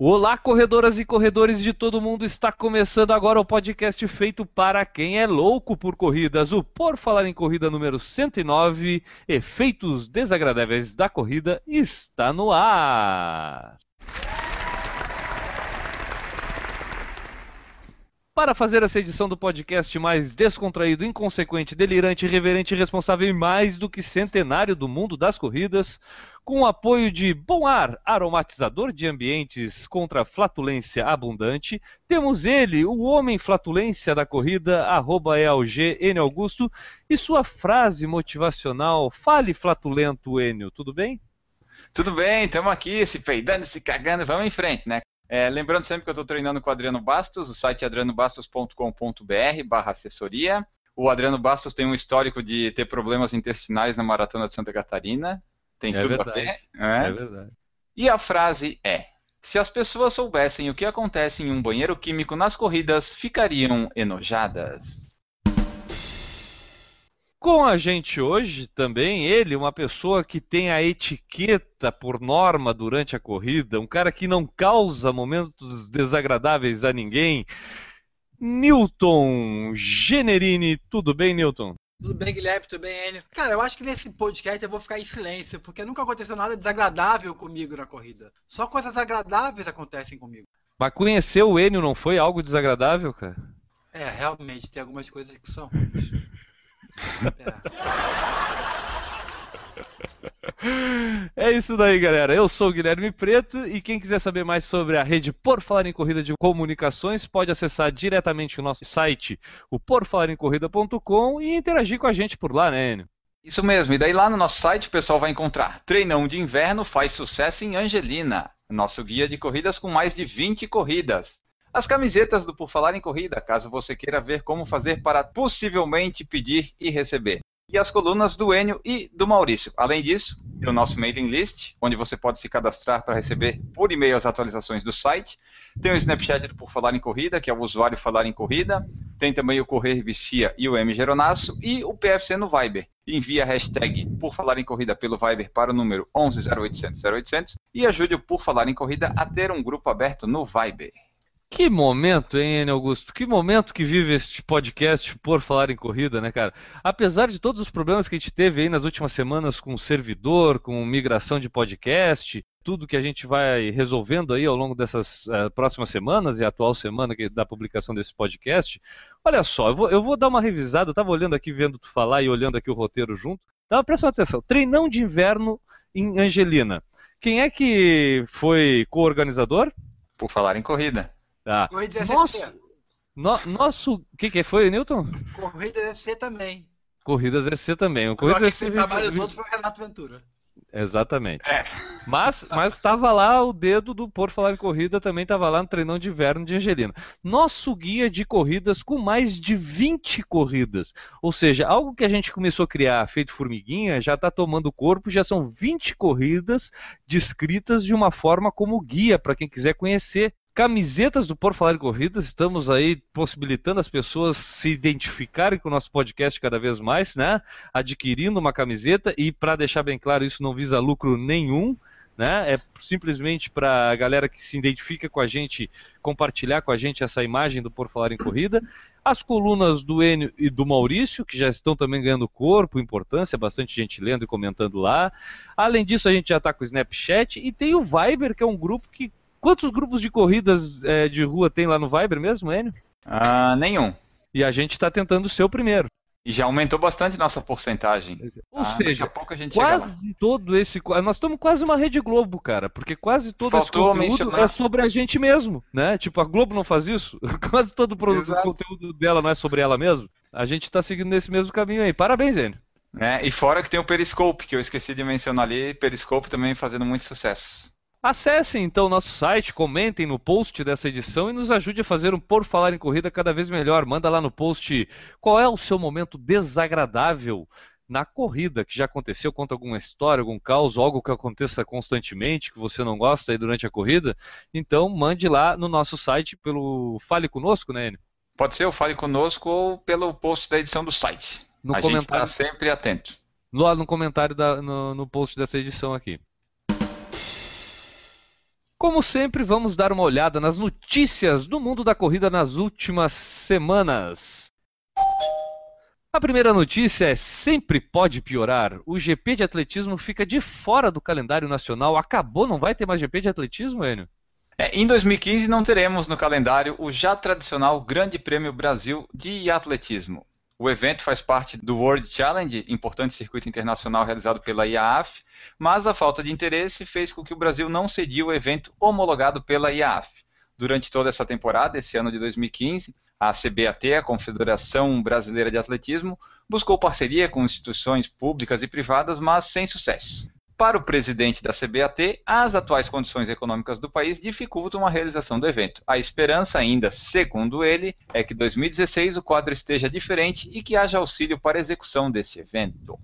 Olá, corredoras e corredores de todo mundo. Está começando agora o podcast feito para quem é louco por corridas. O Por Falar em Corrida número 109, Efeitos Desagradáveis da Corrida, está no ar. Para fazer essa edição do podcast mais descontraído, inconsequente, delirante, irreverente, responsável e mais do que centenário do mundo das corridas, com o apoio de Bom Ar, aromatizador de ambientes contra flatulência abundante, temos ele, o homem flatulência da corrida, arroba EALG, N Augusto, e sua frase motivacional, fale flatulento, Enio, tudo bem? Tudo bem, estamos aqui, se peidando, se cagando, vamos em frente, né? É, lembrando sempre que eu estou treinando com o Adriano Bastos, o site é adrianobastos.com.br barra assessoria. O Adriano Bastos tem um histórico de ter problemas intestinais na Maratona de Santa Catarina. Tem É tudo verdade, a ver. É É. verdade. E a frase é: Se as pessoas soubessem o que acontece em um banheiro químico nas corridas, ficariam enojadas. Com a gente hoje também ele, uma pessoa que tem a etiqueta por norma durante a corrida, um cara que não causa momentos desagradáveis a ninguém. Newton Generini, tudo bem, Newton? Tudo bem, Guilherme? Tudo bem, Enio? Cara, eu acho que nesse podcast eu vou ficar em silêncio, porque nunca aconteceu nada desagradável comigo na corrida. Só coisas agradáveis acontecem comigo. Mas conhecer o Enio não foi algo desagradável, cara? É, realmente, tem algumas coisas que são. É. É isso daí, galera. Eu sou o Guilherme Preto e quem quiser saber mais sobre a rede Por Falar em Corrida de Comunicações pode acessar diretamente o nosso site, o porfalaremcorrida.com e interagir com a gente por lá, né, Enio? Isso mesmo, e daí lá no nosso site o pessoal vai encontrar Treinão de Inverno faz sucesso em Angelina, nosso guia de corridas com mais de 20 corridas. As camisetas do Por Falar em Corrida, caso você queira ver como fazer para possivelmente pedir e receber. E as colunas do Enio e do Maurício. Além disso, o nosso mailing list, onde você pode se cadastrar para receber por e-mail as atualizações do site. Tem o Snapchat do Por Falar em Corrida, que é o usuário Falar em Corrida. Tem também o Correr Vicia e o M Geronasso. E o PFC no Viber. Envie a hashtag Por Falar em Corrida pelo Viber para o número 11 0800 0800 e ajude o Por Falar em Corrida a ter um grupo aberto no Viber. Que momento, hein, Enio Augusto? Que momento que vive este podcast por falar em corrida, né, cara? Apesar de todos os problemas que a gente teve aí nas últimas semanas com o servidor, com migração de podcast, tudo que a gente vai resolvendo aí ao longo dessas eh, próximas semanas e a atual semana que- da publicação desse podcast, olha só, eu vou, eu vou dar uma revisada, eu tava olhando aqui, vendo tu falar e olhando aqui o roteiro junto. Dá presta atenção. Treinão de inverno em Angelina. Quem é que foi co-organizador? Por Falar em Corrida. Tá. Corrida Nosso, SC. no- nosso. O que, que foi, Newton? Corrida SC também. Corridas SC também. O Corridas fez SC. o trabalho todo foi o Renato Ventura. Exatamente. É. Mas mas estava lá o dedo do Por Falar em Corrida, também estava lá no treinão de inverno de Angelina. Nosso guia de corridas com mais de 20 corridas. Ou seja, algo que a gente começou a criar feito formiguinha, já está tomando corpo, já são 20 corridas descritas de uma forma como guia para quem quiser conhecer. Camisetas do Por Falar em Corridas, estamos aí possibilitando as pessoas se identificarem com o nosso podcast cada vez mais, né? Adquirindo uma camiseta e para deixar bem claro, isso não visa lucro nenhum, né? É simplesmente para a galera que se identifica com a gente compartilhar com a gente essa imagem do Por Falar em Corrida. As colunas do Enio e do Maurício, que já estão também ganhando corpo, importância, bastante gente lendo e comentando lá. Além disso, a gente já está com o Snapchat e tem o Viber, que é um grupo que. Quantos grupos de corridas eh, de rua tem lá no Viber mesmo, Enio? Ah, nenhum. E a gente está tentando ser o primeiro. E já aumentou bastante nossa porcentagem. Ou Ah, daqui seja, a pouco a gente quase todo esse. Nós estamos quase uma Rede Globo, cara, porque quase todo Faltou esse conteúdo mencionar. é sobre a gente mesmo, né? Tipo, a Globo não faz isso? quase todo o produto, o Exato. conteúdo dela não é sobre ela mesmo. A gente está seguindo nesse mesmo caminho aí. Parabéns, Enio. Né? E fora que tem o Periscope, que eu esqueci de mencionar ali, Periscope também fazendo muito sucesso. Acessem então o nosso site, comentem no post dessa edição e nos ajude a fazer um Por Falar em Corrida cada vez melhor. Manda lá no post qual é o seu momento desagradável na corrida, que já aconteceu, conta alguma história, algum caos, algo que aconteça constantemente, que você não gosta aí durante a corrida, então mande lá no nosso site pelo Fale Conosco, né, Enio? Pode ser o Fale Conosco ou pelo post da edição do site. No a gente comentário, está sempre atento. lá no comentário da- no, no post dessa edição aqui. Como sempre, vamos dar uma olhada nas notícias do mundo da corrida nas últimas semanas. A primeira notícia é sempre pode piorar. O GP de atletismo fica de fora do calendário nacional. Acabou, não vai ter mais GP de atletismo, Enio? É, em 2015 não teremos no calendário o já tradicional Grande Prêmio Brasil de Atletismo. O evento faz parte do World Challenge, importante circuito internacional realizado pela IAAF, mas a falta de interesse fez com que o Brasil não cedia o evento homologado pela IAAF. Durante toda essa temporada, esse ano de 2015, a CBAT, a Confederação Brasileira de Atletismo, buscou parceria com instituições públicas e privadas, mas sem sucesso. Para o presidente da CBAT, as atuais condições econômicas do país dificultam a realização do evento. A esperança ainda, segundo ele, é que 2016 o quadro esteja diferente e que haja auxílio para a execução desse evento.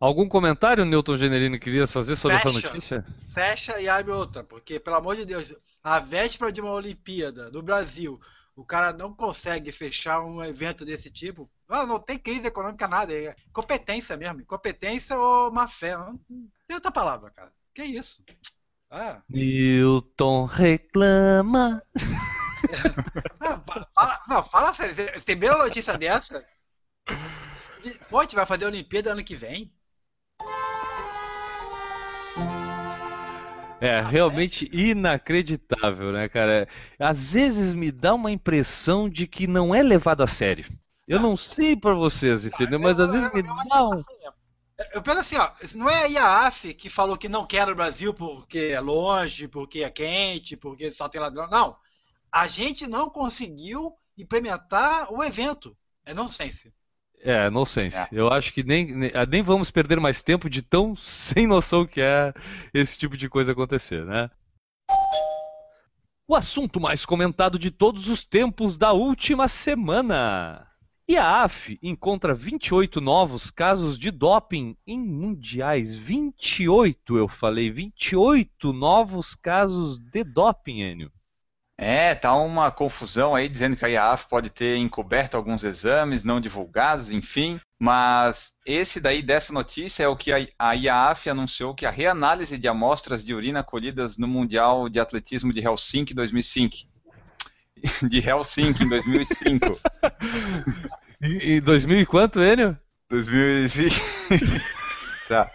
Algum comentário, Newton Generini, queria fazer sobre essa Fecha. notícia? Fecha e abre outra, porque, pelo amor de Deus, a véspera de uma Olimpíada no Brasil, o cara não consegue fechar um evento desse tipo. Não, não tem crise econômica, nada. É competência mesmo. Competência ou má fé. Não tem outra palavra, cara. Que isso? Ah, Newton reclama. não, fa- fala, não, fala sério. Você tem bela notícia dessa? De- Pô, a gente vai fazer a Olimpíada ano que vem? É realmente inacreditável, né, cara? Às vezes me dá uma impressão de que não é levado a sério. Eu não sei pra vocês, entendeu? Mas às vezes me dá um. Eu penso assim, ó, não é a IAAF que falou que não quer o Brasil porque é longe, porque é quente, porque só tem ladrão. Não. A gente não conseguiu implementar o evento. É nonsense. É, nonsense. É. Eu acho que nem, nem, ah, nem vamos perder mais tempo de tão sem noção que é esse tipo de coisa acontecer, né? O assunto mais comentado de todos os tempos da última semana. E a AF encontra 28 novos casos de doping em mundiais. 28, eu falei, 28 novos casos de doping, Enio. É, tá uma confusão aí dizendo que a IAAF pode ter encoberto alguns exames não divulgados, enfim. Mas esse daí dessa notícia é o que a- a IAAF anunciou que a reanálise de amostras de urina colhidas no Mundial de Atletismo de Helsinki 2005. De Helsinki em 2005. E, e 2000 e quanto, Enio? 2005. tá.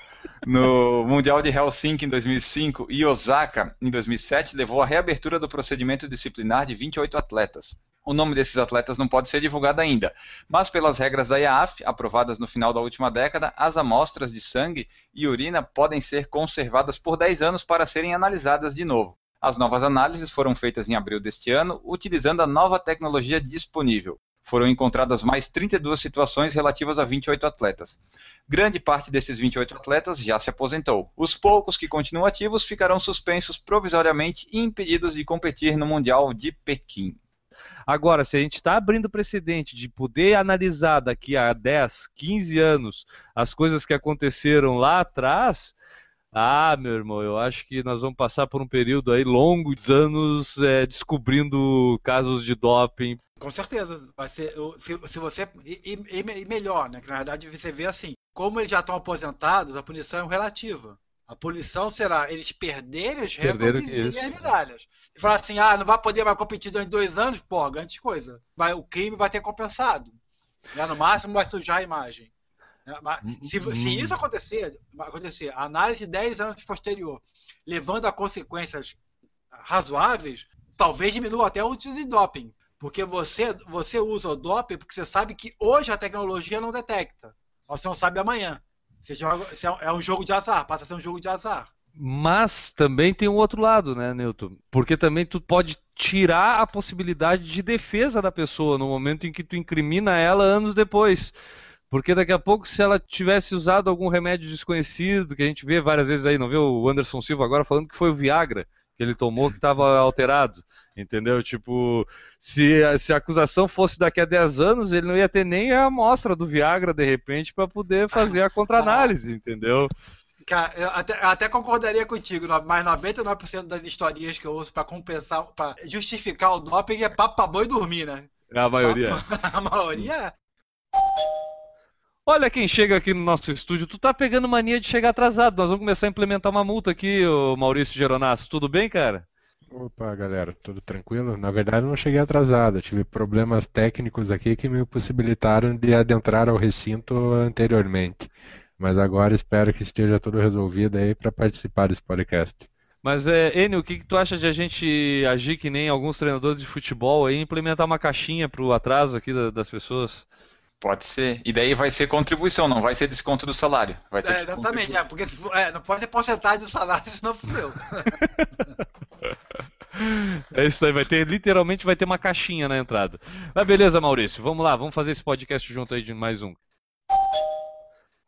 No Mundial de Helsinki em 2005 e Osaka em 2007 levou à reabertura do procedimento disciplinar de 28 atletas. O nome desses atletas não pode ser divulgado ainda, mas pelas regras da IAAF, aprovadas no final da última década, as amostras de sangue e urina podem ser conservadas por 10 anos para serem analisadas de novo. As novas análises foram feitas em abril deste ano, utilizando a nova tecnologia disponível. Foram encontradas mais 32 situações relativas a 28 atletas. Grande parte desses 28 atletas já se aposentou. Os poucos que continuam ativos ficarão suspensos provisoriamente e impedidos de competir no Mundial de Pequim. Agora, se a gente está abrindo precedente de poder analisar daqui a 10, 15 anos as coisas que aconteceram lá atrás, ah, meu irmão, eu acho que nós vamos passar por um período aí longo de anos é, descobrindo casos de doping. Com certeza. Vai ser, se, se você. E, e- e me- melhor, né? Que na verdade você vê assim. Como eles já estão aposentados, a punição é relativa. A punição será eles perderem os recordes e as medalhas. E falar assim, ah, não vai poder mais competir durante dois anos, pô, grande coisa. Vai, o crime vai ter compensado. Né? No máximo vai sujar a imagem. Né? Mas se, se isso acontecer, acontecer, a análise de 10 anos posterior, levando a consequências razoáveis, talvez diminua até o uso de doping. Porque você, você usa o doping porque você sabe que hoje a tecnologia não detecta. Você não sabe amanhã. Você joga, é é um jogo de azar, passa a ser um jogo de azar. Mas também tem um outro lado, né, Newton? Porque também tu pode tirar a possibilidade de defesa da pessoa no momento em que tu incrimina ela anos depois. Porque daqui a pouco, se ela tivesse usado algum remédio desconhecido, que a gente vê várias vezes aí, não vê o Anderson Silva agora falando que foi o Viagra. Que ele tomou que estava alterado, entendeu? Tipo, se, a- se a acusação fosse daqui a 10 anos, ele não ia ter nem a amostra do Viagra, de repente, para poder fazer a contraanálise, entendeu? Cara, eu até, eu até concordaria contigo, mas 99% das historinhas que eu ouço pra compensar, pra justificar o doping é papo pra boi dormir, né? A maioria. A maioria é. Olha quem chega aqui no nosso estúdio. Tu tá pegando mania de chegar atrasado. Nós vamos começar a implementar uma multa aqui, ô Maurício Geronasso. Tudo bem, cara? Opa, galera, tudo tranquilo? Na verdade, eu não cheguei atrasado. Eu tive problemas técnicos aqui que me possibilitaram de adentrar ao recinto anteriormente. Mas agora espero que esteja tudo resolvido aí para participar desse podcast. Mas, é, Enio, o que, que tu acha de a gente agir que nem alguns treinadores de futebol aí, implementar uma caixinha pro atraso aqui da- das pessoas? Pode ser. E daí vai ser contribuição, não vai ser desconto do salário. Vai ter É, exatamente, é, porque é, não pode ter porcentagem do salário, senão fudeu. É isso aí, vai ter, literalmente vai ter uma caixinha na entrada. Mas beleza, Maurício, vamos lá, vamos fazer esse podcast junto aí de mais um.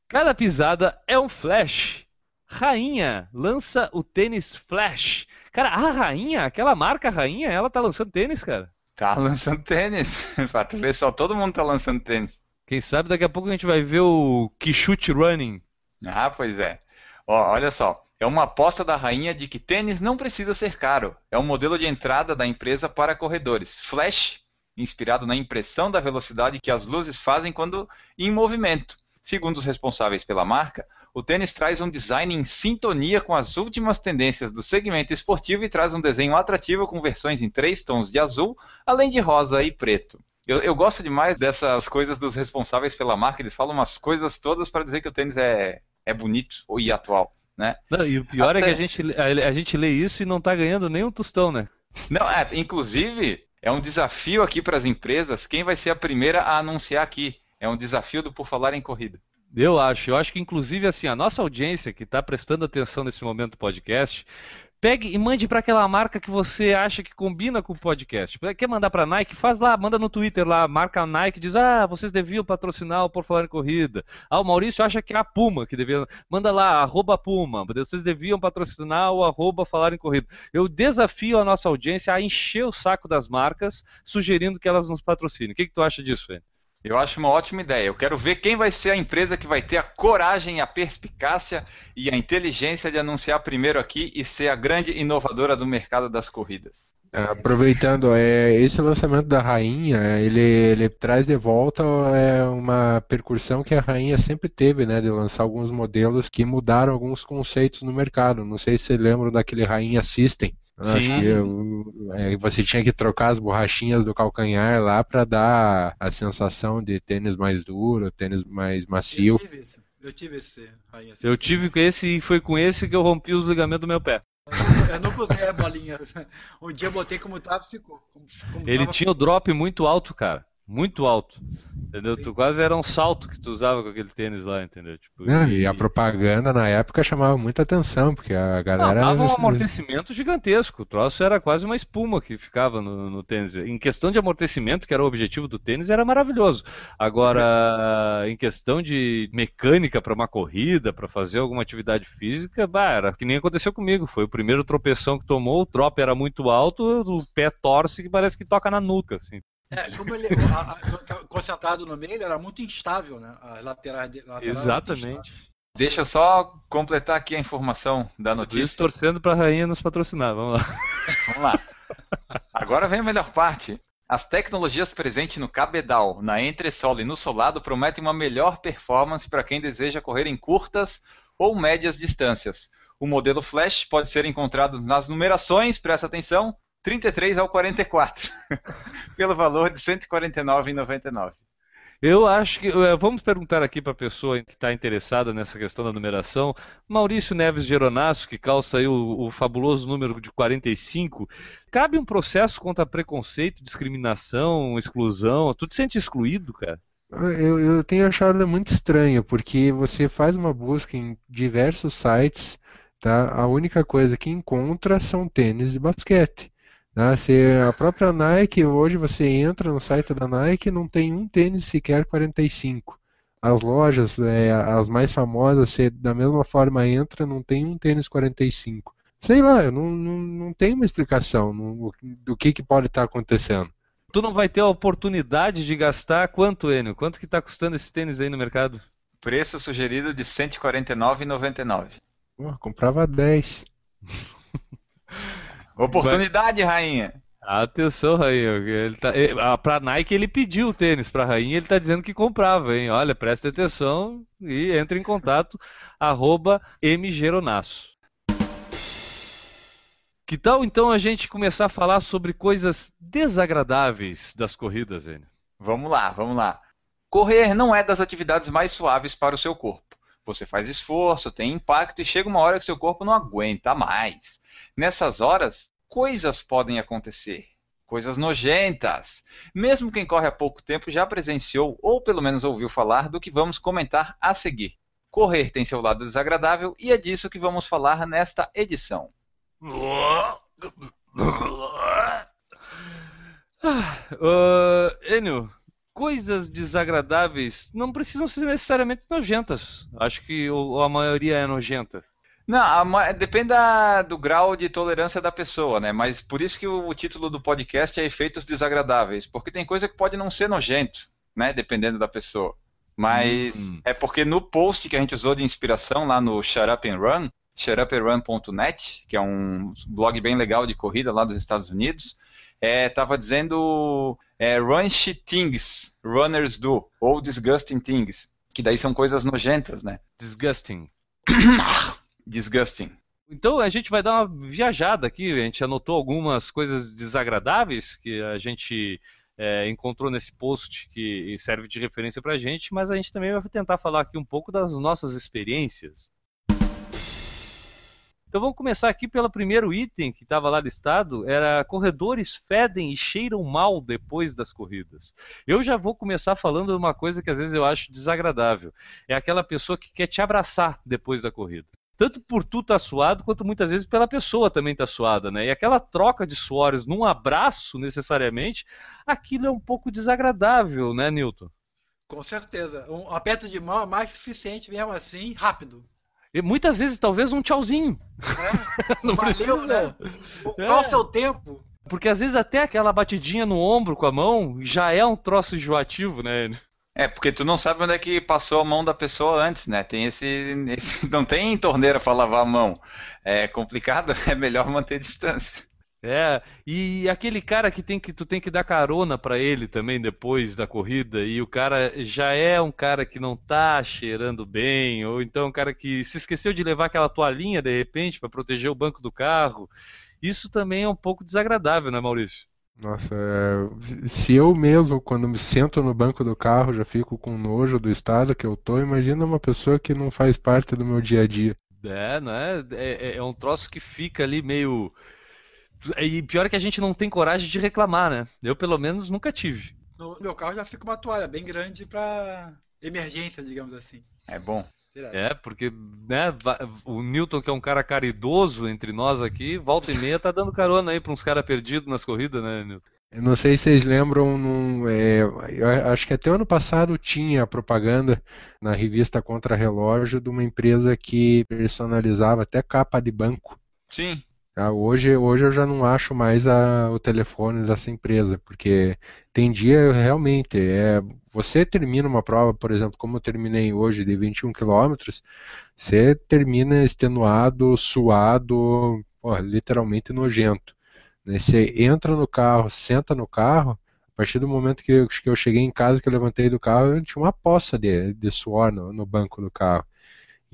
Cada pisada é um flash. Rainha lança o tênis Flash. Cara, a Rainha, aquela marca Rainha, ela tá lançando tênis, cara. Tá lançando tênis. Pra tu ver só, todo mundo tá lançando tênis. Quem sabe daqui a pouco a gente vai ver o Kishute Running. Ah, pois é. Ó, olha só. É uma aposta da rainha de que tênis não precisa ser caro. É um modelo de entrada da empresa para corredores. Flash, inspirado na impressão da velocidade que as luzes fazem quando em movimento. Segundo os responsáveis pela marca, o tênis traz um design em sintonia com as últimas tendências do segmento esportivo e traz um desenho atrativo com versões em três tons de azul, além de rosa e preto. Eu, eu gosto demais dessas coisas dos responsáveis pela marca, eles falam umas coisas todas para dizer que o tênis é, é bonito e atual, né? Não, e o pior Até- é que a gente, a, a gente lê isso e não tá ganhando nem um tostão, né? Não, é, inclusive, é um desafio aqui para as empresas, quem vai ser a primeira a anunciar aqui? É um desafio do Por Falar em Corrida. Eu acho, eu acho que inclusive assim, a nossa audiência que está prestando atenção nesse momento do podcast, pegue e mande para aquela marca que você acha que combina com o podcast. Quer mandar para a Nike? Faz lá, manda no Twitter lá, marca a Nike, diz: "Ah, vocês deviam patrocinar o Por Falar em Corrida". Ah, o Maurício acha que é a Puma que devia, manda lá arroba Puma, vocês deviam patrocinar o arroba Falar em Corrida. Eu desafio a nossa audiência a encher o saco das marcas, sugerindo que elas nos patrocinem. O que, que tu acha disso, velho? Eu acho uma ótima ideia. Eu quero ver quem vai ser a empresa que vai ter a coragem, a perspicácia e a inteligência de anunciar primeiro aqui e ser a grande inovadora do mercado das corridas. Aproveitando, é, esse lançamento da Rainha, ele, ele traz de volta é, uma percussão que a Rainha sempre teve, né, de lançar alguns modelos que mudaram alguns conceitos no mercado. Não sei se você lembra daquele Rainha System. Acho Sim, é, você tinha que trocar as borrachinhas do calcanhar lá para dar a sensação de tênis mais duro, tênis mais macio. Eu tive esse. Eu tive esse. Rainha. Eu tive com esse e foi com esse que eu rompi os ligamentos do meu pé. Eu nunca usei a bolinha. Um dia eu botei como tava ficou. Como, como Ele tava, tinha o drop muito alto, cara. Muito alto. Entendeu? Sim. Tu quase era um salto que tu usava com aquele tênis lá, entendeu? Tipo, Não, e a propaganda na época chamava muita atenção, porque a Não, galera. dava um amortecimento gigantesco. O troço era quase uma espuma que ficava no, no tênis. Em questão de amortecimento, que era o objetivo do tênis, era maravilhoso. Agora, em questão de mecânica para uma corrida, para fazer alguma atividade física, bah, era que nem aconteceu comigo. Foi o primeiro tropeção que tomou, o drop era muito alto, o pé torce que parece que toca na nuca. Assim. É, como ele a- a- concentrado no meio, ele era muito instável, né? As laterais de- laterais eram muito Exatamente. Deixa eu só completar aqui a informação da Tudo isso notícia. torcendo para a rainha nos patrocinar. Vamos lá. Vamos lá. Agora vem a melhor parte. As tecnologias presentes no cabedal, na entressola e no solado prometem uma melhor performance para quem deseja correr em curtas ou médias distâncias. O modelo Flash pode ser encontrado nas numerações, presta atenção, 33 ao 44, pelo valor de R$ 149,99. Eu acho que. eh, Vamos perguntar aqui para a pessoa que está interessada nessa questão da numeração. Maurício Neves Geronasso, que calça aí o, o fabuloso número de 45. Cabe um processo contra preconceito, discriminação, exclusão? Tu te sente excluído, cara? Eu, eu tenho achado muito estranho, porque você faz uma busca em diversos sites, tá? A única coisa que encontra são tênis de basquete. Tá? Se a própria Nike, hoje você entra no site da Nike, não tem um tênis sequer 45. As lojas, é, as mais famosas, você da mesma forma entra, não tem um tênis 45. Sei lá, eu não, não, não tenho uma explicação no- do que, que pode estar acontecendo. Tu não vai ter a oportunidade de gastar quanto, Enio? Quanto que tá custando esse tênis aí no mercado? Preço sugerido de R$ 149,99. Pô, comprava 10. Oportunidade, rainha. Atenção, Rainha. Ele tá, eh, ah, pra Nike ele pediu o tênis pra Rainha, ele tá dizendo que comprava, hein? Olha, presta atenção e entre em contato, arroba mgeronasso. Que tal então a gente começar a falar sobre coisas desagradáveis das corridas, Enio? Vamos lá, vamos lá. Correr não é das atividades mais suaves para o seu corpo. Você faz esforço, tem impacto e chega uma hora que seu corpo não aguenta mais. Nessas horas, coisas podem acontecer. Coisas nojentas. Mesmo quem corre há pouco tempo já presenciou ou pelo menos ouviu falar do que vamos comentar a seguir. Correr tem seu lado desagradável e é disso que vamos falar nesta edição. Ah, Enio, coisas desagradáveis não precisam ser necessariamente nojentas. Acho que a maioria é nojenta. Não, a depende da- do grau de tolerância da pessoa, né? Mas por isso que o, o título do podcast é Efeitos Desagradáveis, porque tem coisa que pode não ser nojento, né? Dependendo da pessoa. Mas Hum. é porque no post que a gente usou de inspiração lá no Shut Up and Run, shutupandrun.net, que é um blog bem legal de corrida lá dos Estados Unidos, é, tava dizendo é, shit things runners do, ou disgusting things, que daí são coisas nojentas, né? Disgusting. Disgusting. Então a gente vai dar uma viajada aqui. A gente anotou algumas coisas desagradáveis que a gente é, encontrou nesse post que serve de referência para a gente, mas a gente também vai tentar falar aqui um pouco das nossas experiências. Então vamos começar aqui pelo primeiro item que estava lá listado, era corredores fedem e cheiram mal depois das corridas. Eu já vou começar falando de uma coisa que às vezes eu acho desagradável. É aquela pessoa que quer te abraçar depois da corrida tanto por tu estar suado, quanto muitas vezes pela pessoa também estar suada, né? E aquela troca de suores num abraço, necessariamente, aquilo é um pouco desagradável, né, Newton? Com certeza. Um aperto de mão é mais suficiente mesmo assim, rápido. E muitas vezes, talvez, um tchauzinho. É, Não valeu, precisa. né? É. Qual o seu tempo? Porque às vezes até aquela batidinha no ombro com a mão já é um troço enjoativo, né? É, porque tu não sabe onde é que passou a mão da pessoa antes, né? Tem esse, esse- não tem torneira para lavar a mão. É complicado, é melhor manter distância. É, e aquele cara que tem que tu tem que dar carona pra ele também depois da corrida e o cara já é um cara que não tá cheirando bem, ou então um cara que se esqueceu de levar aquela toalhinha de repente pra proteger o banco do carro. Isso também é um pouco desagradável, né, Maurício? Nossa, é, se eu mesmo, quando me sento no banco do carro, já fico com nojo do estado que eu tô, imagina uma pessoa que não faz parte do meu dia a dia. É, né? É, é- é um troço que fica ali meio. E pior é que a gente não tem coragem de reclamar, né? Eu, pelo menos, nunca tive. No meu carro já fica uma toalha bem grande pra emergência, digamos assim. É bom. É, porque né, o Newton, que é um cara caridoso entre nós aqui, volta e meia tá dando carona aí pra uns caras perdidos nas corridas, né, Newton? Eu não sei se vocês lembram, num, é, eu acho que até ano passado tinha propaganda na revista Contra Relógio de uma empresa que personalizava até capa de banco. Sim. Tá? Hoje, hoje eu já não acho mais a- o telefone dessa empresa, porque tem dia realmente, é, você termina uma prova, por exemplo, como eu terminei hoje de 21 quilômetros, você termina extenuado, suado, literalmente nojento. né? Você entra no carro, senta no carro, a partir do momento que eu, que eu cheguei em casa, que eu levantei do carro, eu tinha uma poça de, de suor no, no banco do carro.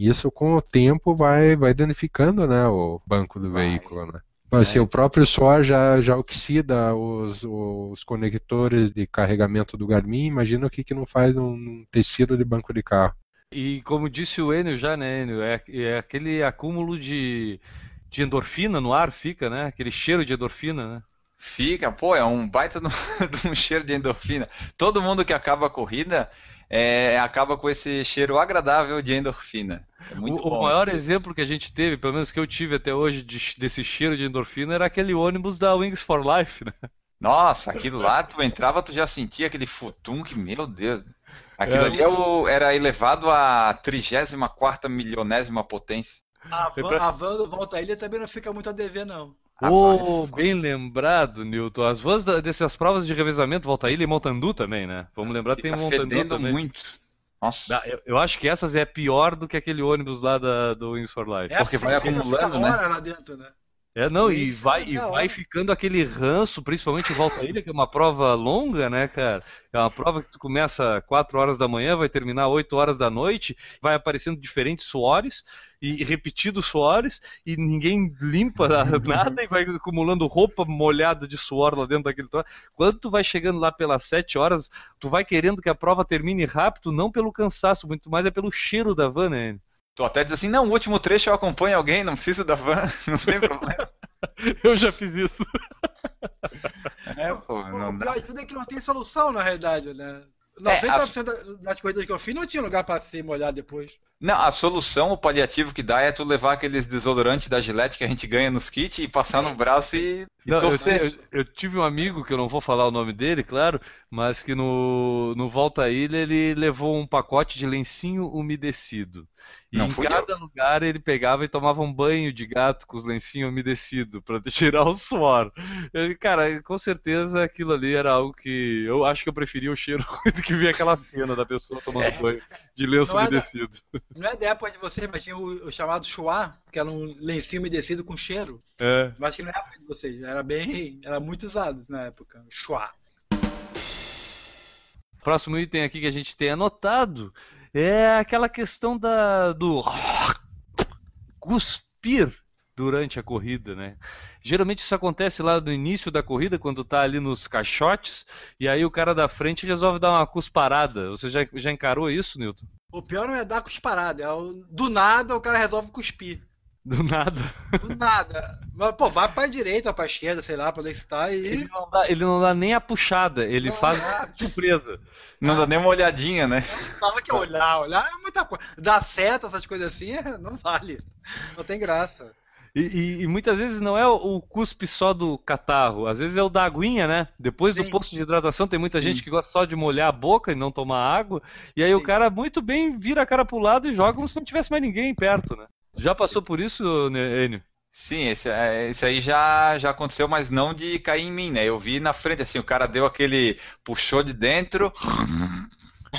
Isso com o tempo vai, vai danificando, né, o banco do Vai. veículo, né? Bom, Se o próprio suor já, já oxida os, os conectores de carregamento do Garmin, imagina o que, que não faz um, tecido de banco de carro. E como disse o Enio já, né, Enio, é, é aquele acúmulo de, de endorfina no ar, fica, né? Aquele cheiro de endorfina, né? Fica, pô, é um baita de um cheiro de endorfina. Todo mundo que acaba a corrida é, acaba com esse cheiro agradável de endorfina. É muito o, o maior isso. exemplo que a gente teve, pelo menos que eu tive até hoje, de- desse cheiro de endorfina era aquele ônibus da Wings for Life, né? Nossa, aquilo lá, tu entrava, tu já sentia aquele futum que, meu Deus. Aquilo É. ali é o- era elevado à 34 milionésima potência. A van, a van do Volta à Ilha também não fica muito a dever, não. Ô, bem lembrado, Newton. As vans dessas provas de revezamento, Volta Ilha e Montandu também, né? Vamos lembrar que tem Montandu também. muito. Nossa. Eu, eu acho que essas é pior do que aquele ônibus lá da, do Wings for Life. É, Porque vai acumulando, né? hora lá dentro, né? É, não, e vai, e da vai ficando aquele ranço, principalmente em Volta à Ilha, que é uma prova longa, né, cara? É uma prova que tu começa 4 horas da manhã, vai terminar 8 horas da noite, vai aparecendo diferentes suores e repetidos suores, e ninguém limpa nada e vai acumulando roupa molhada de suor lá dentro daquele troço. Quando tu vai chegando lá pelas 7 horas, tu vai querendo que a prova termine rápido, não pelo cansaço, muito mais é pelo cheiro da van, né? Tu até diz assim, não, o último trecho eu acompanho alguém, não preciso da van, não tem problema. Eu já fiz isso. É, pô, O não dá. pior de tudo é que não tem solução, na realidade, né? É, 90% da- das corridas que eu fiz não tinha lugar pra se molhar depois. Não, a solução, o paliativo que dá é tu levar aqueles desodorantes da Gillette que a gente ganha nos kits e passar no braço e, e Não, eu, eu- eu tive um amigo, que eu não vou falar o nome dele, claro, mas que no, no Volta à Ilha ele levou um pacote de lencinho umedecido. E Não em cada lugar ele pegava e tomava um banho de gato com os lencinhos umedecidos para tirar o suor. Ele, cara, com certeza aquilo ali era algo que eu acho que eu preferia o cheiro do que ver aquela cena da pessoa tomando banho de lenço Não é umedecido. Não é da época de vocês, mas tinha o, o chamado chuá, que era um lencinho umedecido com cheiro. É. Mas acho que não é época de vocês. Era bem. Era muito usado na época. Chuá. Próximo item aqui que a gente tem anotado é aquela questão da do cuspir durante a corrida, né? Geralmente isso acontece lá no início da corrida, quando tá ali nos caixotes, e aí o cara da frente resolve dar uma cusparada. Você já, já encarou isso, Newton? O pior não é dar cusparada, é o, do nada o cara resolve cuspir. Do nada. Do nada. Mas, pô, vai pra direita, pra esquerda, sei lá, pra onde você tá Ele e. não dá, ele não dá nem a puxada, ele Não faz surpresa. Não dá nem uma olhadinha, né? Fala que olhar, olhar é muita coisa. Dar seta, essas coisas assim, é- não vale. Não tem graça. E, e- e muitas vezes não é o, o cuspe só do catarro, às vezes é o da aguinha, né? Depois do Sim. posto de hidratação, tem muita Sim. gente que gosta só de molhar a boca e não tomar água. E aí o Sim. cara muito bem vira a cara pro lado e joga como se não tivesse mais ninguém perto, né? Já passou por isso, Enio? Sim, esse, é, esse aí já, já aconteceu, mas não de cair em mim, né? Eu vi na frente, assim, o cara deu aquele. puxou de dentro.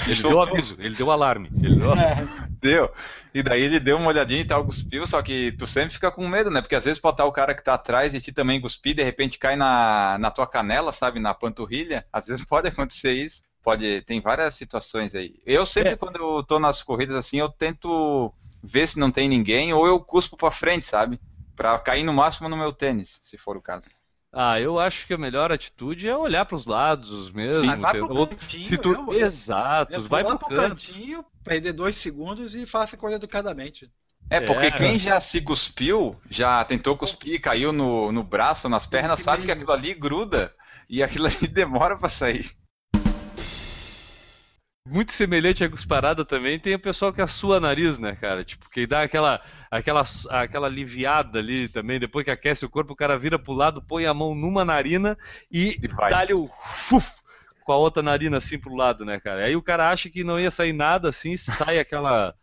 Ele deu tudo. aviso, ele deu alarme. Ele deu... Deu. E daí ele deu uma olhadinha e tal, cuspiu, só que tu sempre fica com medo, né? Porque às vezes pode estar o cara que tá atrás de ti também cuspir, de repente cai na, na tua canela, sabe? Na panturrilha. Às vezes pode acontecer isso. Pode, tem várias situações aí. Eu sempre, É. quando eu tô nas corridas assim, eu tento ver se não tem ninguém, ou eu cuspo pra frente, sabe? Pra cair no máximo no meu tênis, se for o caso. Ah, eu acho que a melhor atitude é olhar pros lados mesmo. Mas vai pro cantinho, se tu... eu- Exato, eu vai pro lá canto. cantinho, perder dois segundos e faça a coisa educadamente. É, porque É. quem já se cuspiu, já tentou cuspir, caiu no, no braço, nas pernas, sabe que meio. aquilo ali gruda e aquilo ali demora pra sair. Muito semelhante à cusparada também, tem o pessoal que assua nariz, né, cara? Tipo, que dá aquela, aquela, aquela aliviada ali também, depois que aquece o corpo, o cara vira pro lado, põe a mão numa narina e, E dá-lhe o fuf com a outra narina assim pro lado, né, cara? Aí o cara acha que não ia sair nada assim, sai aquela.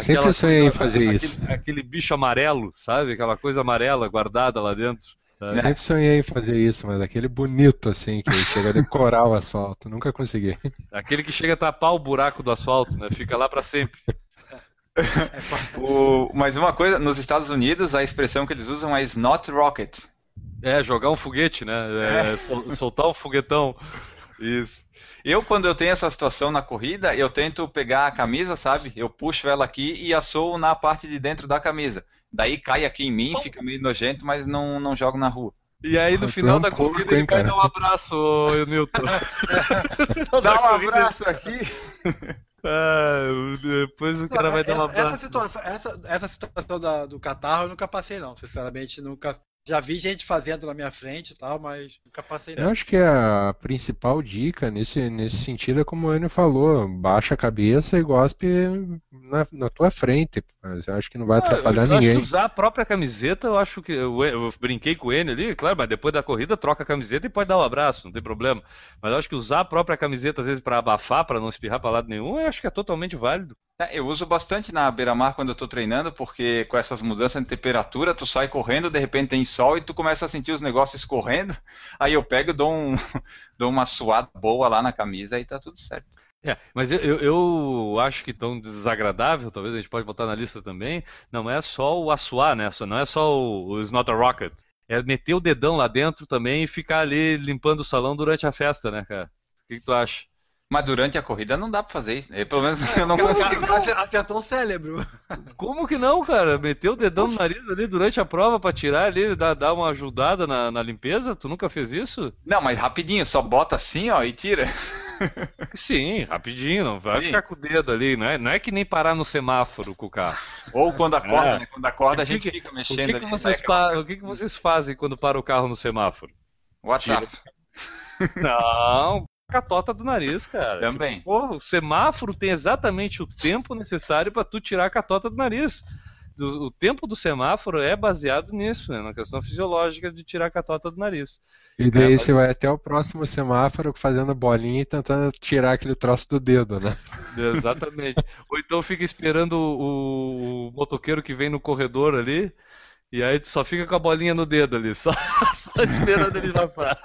Sempre aquela sonhei em coisa- fazer aquele- isso. Aquele bicho amarelo, sabe? Aquela coisa amarela guardada lá dentro. sabe? Sempre sonhei em fazer isso, mas aquele bonito assim, que chega a decorar o asfalto. Nunca consegui. Aquele que chega a tapar o buraco do asfalto, né? Fica lá pra sempre. O- mas uma coisa, nos Estados Unidos a expressão que eles usam é snot rocket. É, jogar um foguete, né? É, sol- soltar um foguetão. Isso. Eu, quando eu tenho essa situação na corrida, eu tento pegar a camisa, sabe? Eu puxo ela aqui e assoo na parte de dentro da camisa. Daí cai aqui em mim, fica meio nojento, mas não, não jogo na rua. E aí no Tu final é um da corrida ele hein, vai cara? dar um abraço, ô, Newton. Dá um abraço aqui. Ah, depois o cara vai dar um essa, essa abraço. situação, essa, essa situação da- do catarro eu nunca passei, não. Sinceramente, nunca. Já vi gente fazendo na minha frente e tal, mas nunca passei, Eu acho que a principal dica nesse, nesse sentido é como o Enio falou, baixa a cabeça e gospe na, na tua frente. Mas eu acho que não vai Ah, eu atrapalhar acho que ninguém. usar a própria camiseta, eu acho que. Eu, eu brinquei com ele ali, claro, mas depois da corrida troca a camiseta e pode dar um abraço, não tem problema. Mas eu acho que usar a própria camiseta, às vezes, pra abafar, pra não espirrar pra lado nenhum, eu acho que é totalmente válido. É, eu uso bastante na beira-mar quando eu tô treinando, porque com essas mudanças de temperatura, tu sai correndo, de repente tem sol e tu começa a sentir os negócios correndo. Aí eu pego, dou, um, dou uma suada boa lá na camisa e tá tudo certo. É, mas eu, eu, eu acho que tão desagradável, talvez a gente pode botar na lista também, não é só o assoar, né? Só- Não é só o, o It's Not a Rocket. É meter o dedão lá dentro também e ficar ali limpando o salão durante a festa, né, cara? O que, que tu acha? Mas durante a corrida não dá pra fazer isso. Eu, pelo menos eu não consigo. acertou o cérebro. Como que não, cara? Meter o dedão no nariz ali durante a prova pra tirar ali, dar, dar uma ajudada na, na limpeza? Tu nunca fez isso? Não, mas rapidinho, só bota assim, ó, e tira. Sim, rapidinho, não vai Sim. ficar com o dedo ali, não é, não é que nem parar no semáforo com o carro. Ou quando acorda, É. né? Quando acorda a O que gente que- fica O mexendo que, que ali. sai vocês fa- o que, que vocês fazem quando para o carro no semáforo? WhatsApp Não, catota do nariz, cara. também. Porra, o semáforo tem exatamente o tempo necessário pra tu tirar a catota do nariz. Do- O tempo do semáforo é baseado nisso, né? Na questão fisiológica de tirar a catota do nariz. E daí mas- você vai até o próximo semáforo fazendo bolinha e tentando tirar aquele troço do dedo, né? Exatamente. Ou então fica esperando o, o motoqueiro que vem no corredor ali, e aí tu só fica com a bolinha no dedo ali, só, só esperando ele passar.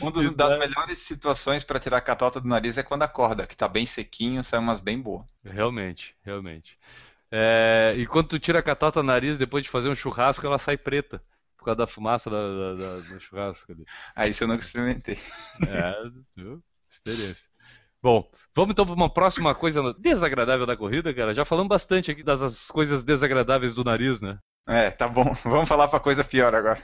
Uma das melhores situações para tirar a catota do nariz é quando acorda, que tá bem sequinho, sai umas bem boas. Realmente, realmente. É, e quando tu tira a catota do nariz depois de fazer um churrasco, ela sai preta. Por causa da fumaça da, da- da- do churrasco ali. Aí isso eu nunca experimentei. É, viu? experiência. Bom, vamos então para uma próxima coisa desagradável da corrida, cara. Já falamos bastante aqui das as coisas desagradáveis do nariz, né? É, tá bom. Vamos falar pra coisa pior agora.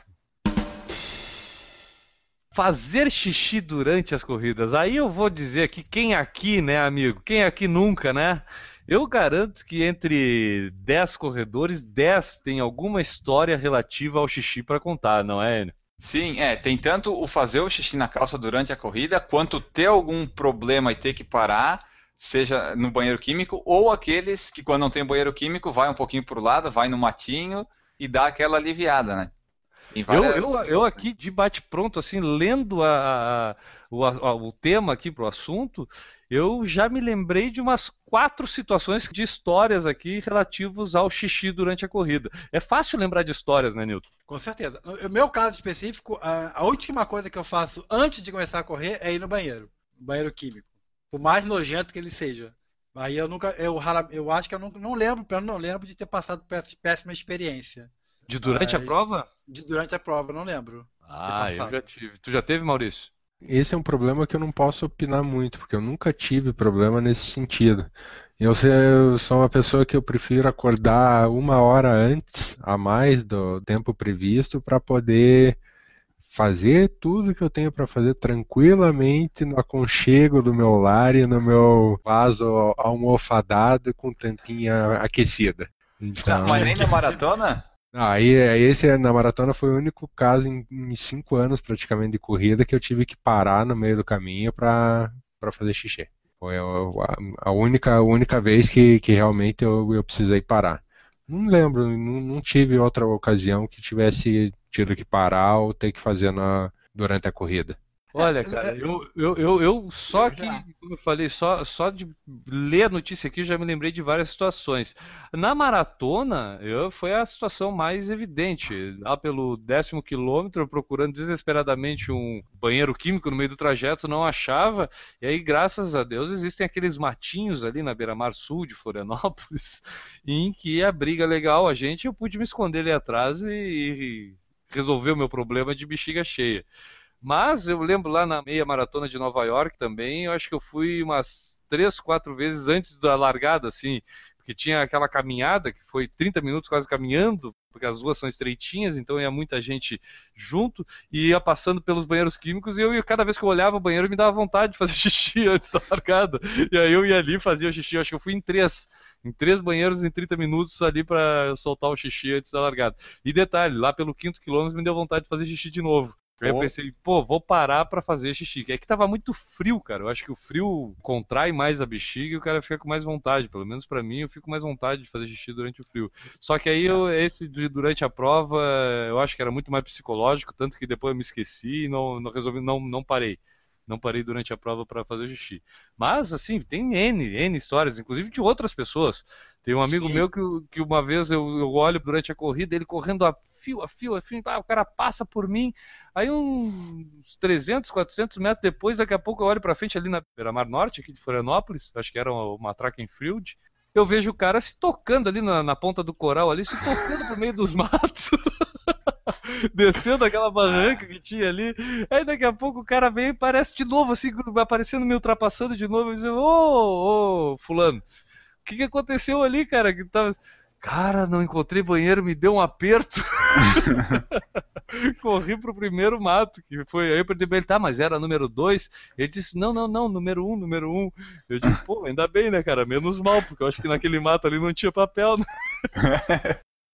Fazer xixi durante as corridas. Aí eu vou dizer aqui, quem aqui, né, amigo? Quem aqui nunca, né? Eu garanto que entre 10 corredores, 10 tem alguma história relativa ao xixi para contar, não é, Enio? Sim, é, tem tanto o fazer o xixi na calça durante a corrida, quanto ter algum problema e ter que parar, seja no banheiro químico, ou aqueles que quando não tem banheiro químico, vai um pouquinho pro lado, vai no matinho e dá aquela aliviada, né? Eu, eu, eu aqui de bate-pronto, assim, lendo a- a- o, a- o tema aqui pro assunto, eu já me lembrei de umas quatro situações de histórias aqui relativos ao xixi durante a corrida. É fácil lembrar de histórias, né, Nilton? Com certeza. No meu caso específico, a, a última coisa que eu faço antes de começar a correr é ir no banheiro. No banheiro químico. Por mais nojento que ele seja. Aí eu nunca. Eu, eu acho que eu não, não lembro, pelo menos não lembro de ter passado por essa péssima experiência. De durante a Ai. prova? De- durante a prova, não lembro. Ah, eu já tive. Tu já teve, Maurício? Esse é um problema que eu não posso opinar muito, porque eu nunca tive problema nesse sentido. Eu sou uma pessoa que eu prefiro acordar uma hora antes, a mais do tempo previsto, para poder fazer tudo que eu tenho para fazer tranquilamente no aconchego do meu lar e no meu vaso almofadado e com tampinha aquecida. Então, Mas nem na maratona? Ah, aí, aí esse na maratona foi o único caso em, em cinco anos praticamente de corrida que eu tive que parar no meio do caminho para fazer xixi. Foi a, a- a única, a única vez que, que realmente eu, eu precisei parar. Não lembro, não, não tive outra ocasião que tivesse tido que parar ou ter que fazer na, durante a corrida. Olha, cara, eu, eu, eu, eu só que, como eu falei, só, só de ler a notícia aqui eu já me lembrei de várias situações. Na maratona, eu, foi a situação mais evidente. Lá pelo décimo quilômetro, procurando desesperadamente um banheiro químico no meio do trajeto, não achava. E aí, graças a Deus, existem aqueles matinhos ali na beira-mar sul de Florianópolis, em que a briga legal a gente, eu pude me esconder ali atrás e, e resolver o meu problema de bexiga cheia. Mas eu lembro lá na meia maratona de Nova York também, eu acho que eu fui umas três, quatro vezes antes da largada, assim, porque tinha aquela caminhada que foi 30 minutos quase caminhando, porque as ruas são estreitinhas, então ia muita gente junto e ia passando pelos banheiros químicos e eu ia, cada vez que eu olhava o banheiro me dava vontade de fazer xixi antes da largada. E aí eu ia ali fazia o xixi, eu acho que eu fui em três, em três banheiros em 30 minutos ali para soltar o xixi antes da largada. E detalhe, lá pelo quinto quilômetro me deu vontade de fazer xixi de novo. Aí eu pensei, pô, vou parar pra fazer xixi. É que tava muito frio, cara. Eu acho que o frio contrai mais a bexiga e o cara fica com mais vontade. Pelo menos pra mim, eu fico com mais vontade de fazer xixi durante o frio. Só que aí eu, esse durante a prova, eu acho que era muito mais psicológico, tanto que depois eu me esqueci e não, não resolvi, não, não parei. Não parei durante a prova para fazer xixi. Mas, assim, tem N, N histórias, inclusive de outras pessoas. Tem um amigo Sim. meu que, que uma vez eu, eu olho durante a corrida, ele correndo a fio, a fio, a fio, ah, o cara passa por mim. Aí uns 300, 400 metros depois, daqui a pouco eu olho para frente ali na Beira-Mar Norte, aqui de Florianópolis, acho que era uma track and field, eu vejo o cara se tocando ali na, na ponta do coral, ali, se tocando por meio dos matos. Descendo aquela barranca que tinha ali. Aí daqui a pouco o cara vem e parece de novo, assim, aparecendo me ultrapassando de novo. E diz, ô, ô, fulano, o que, que aconteceu ali, cara? Que tava... Cara, não encontrei banheiro, me deu um aperto. Corri pro primeiro mato, que foi aí eu perdi ele, tá, mas era número 2. Ele disse, não, não, não, número 1, um, número 1. Um. Eu disse, pô, ainda bem, né, cara? Menos mal, porque eu acho que naquele mato ali não tinha papel. Né?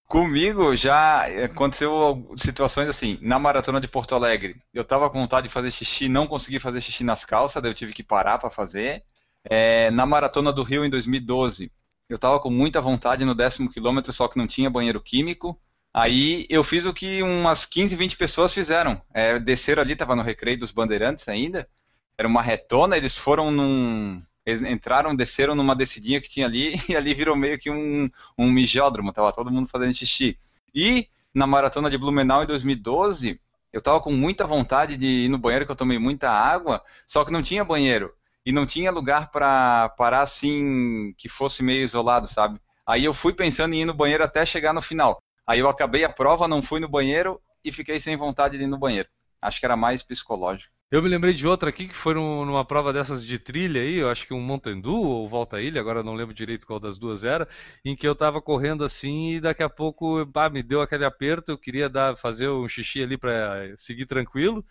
Comigo já aconteceu situações assim, na maratona de Porto Alegre, eu tava com vontade de fazer xixi, não consegui fazer xixi nas calças, daí eu tive que parar para fazer. É, na maratona do Rio em 2012, eu tava com muita vontade no décimo quilômetro, só que não tinha banheiro químico. Aí eu fiz o que umas 15, 20 pessoas fizeram. É, desceram ali, tava no recreio dos bandeirantes ainda. Era uma retona, eles foram num. Eles entraram, desceram numa descidinha que tinha ali, e ali virou meio que um, um mijódromo, tava todo mundo fazendo xixi. E na maratona de Blumenau em 2012, eu tava com muita vontade de ir no banheiro, que eu tomei muita água, só que não tinha banheiro e não tinha lugar para parar assim que fosse meio isolado, sabe? Aí eu fui pensando em ir no banheiro até chegar no final. Aí eu acabei a prova, não fui no banheiro e fiquei sem vontade de ir no banheiro. Acho que era mais psicológico. Eu me lembrei de outra aqui que foi numa prova dessas de trilha aí, eu acho que um Mountain ou Volta Ilha, agora não lembro direito qual das duas era, em que eu tava correndo assim e daqui a pouco pá, me deu aquele aperto, eu queria dar, fazer um xixi ali para seguir tranquilo.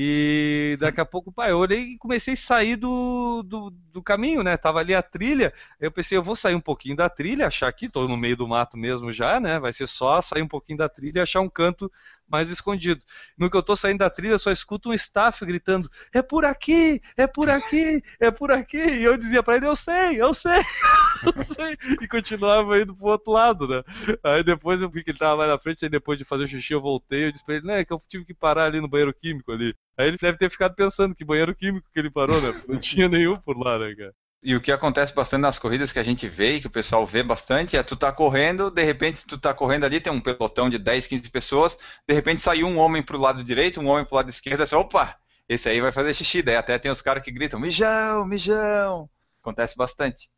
E daqui a pouco, pai, eu olhei e comecei a sair do, do, do, caminho, né? Tava ali a trilha. Eu pensei, eu vou sair um pouquinho da trilha, achar aqui, tô no meio do mato mesmo já, né? Vai ser só sair um pouquinho da trilha e achar um canto mais escondido. No que eu tô saindo da trilha, só escuto um staff gritando: é por aqui, é por aqui, é por aqui. E eu dizia para ele: eu sei, eu sei, eu sei. E continuava indo pro outro lado, né? Aí depois eu vi que ele tava mais na frente, aí depois de fazer o xixi eu voltei. Eu disse pra ele: né, que eu tive que parar ali no banheiro químico ali. Aí ele deve ter ficado pensando que banheiro químico que ele parou, né? Não tinha nenhum por lá, né, cara? E o que acontece bastante nas corridas que a gente vê e que o pessoal vê bastante é tu tá correndo, de repente tu tá correndo ali, tem um pelotão de 10, 15 pessoas, de repente saiu um homem pro lado direito, um homem pro lado esquerdo, assim, opa, esse aí vai fazer xixi, daí até tem os caras que gritam, mijão, mijão. Acontece bastante.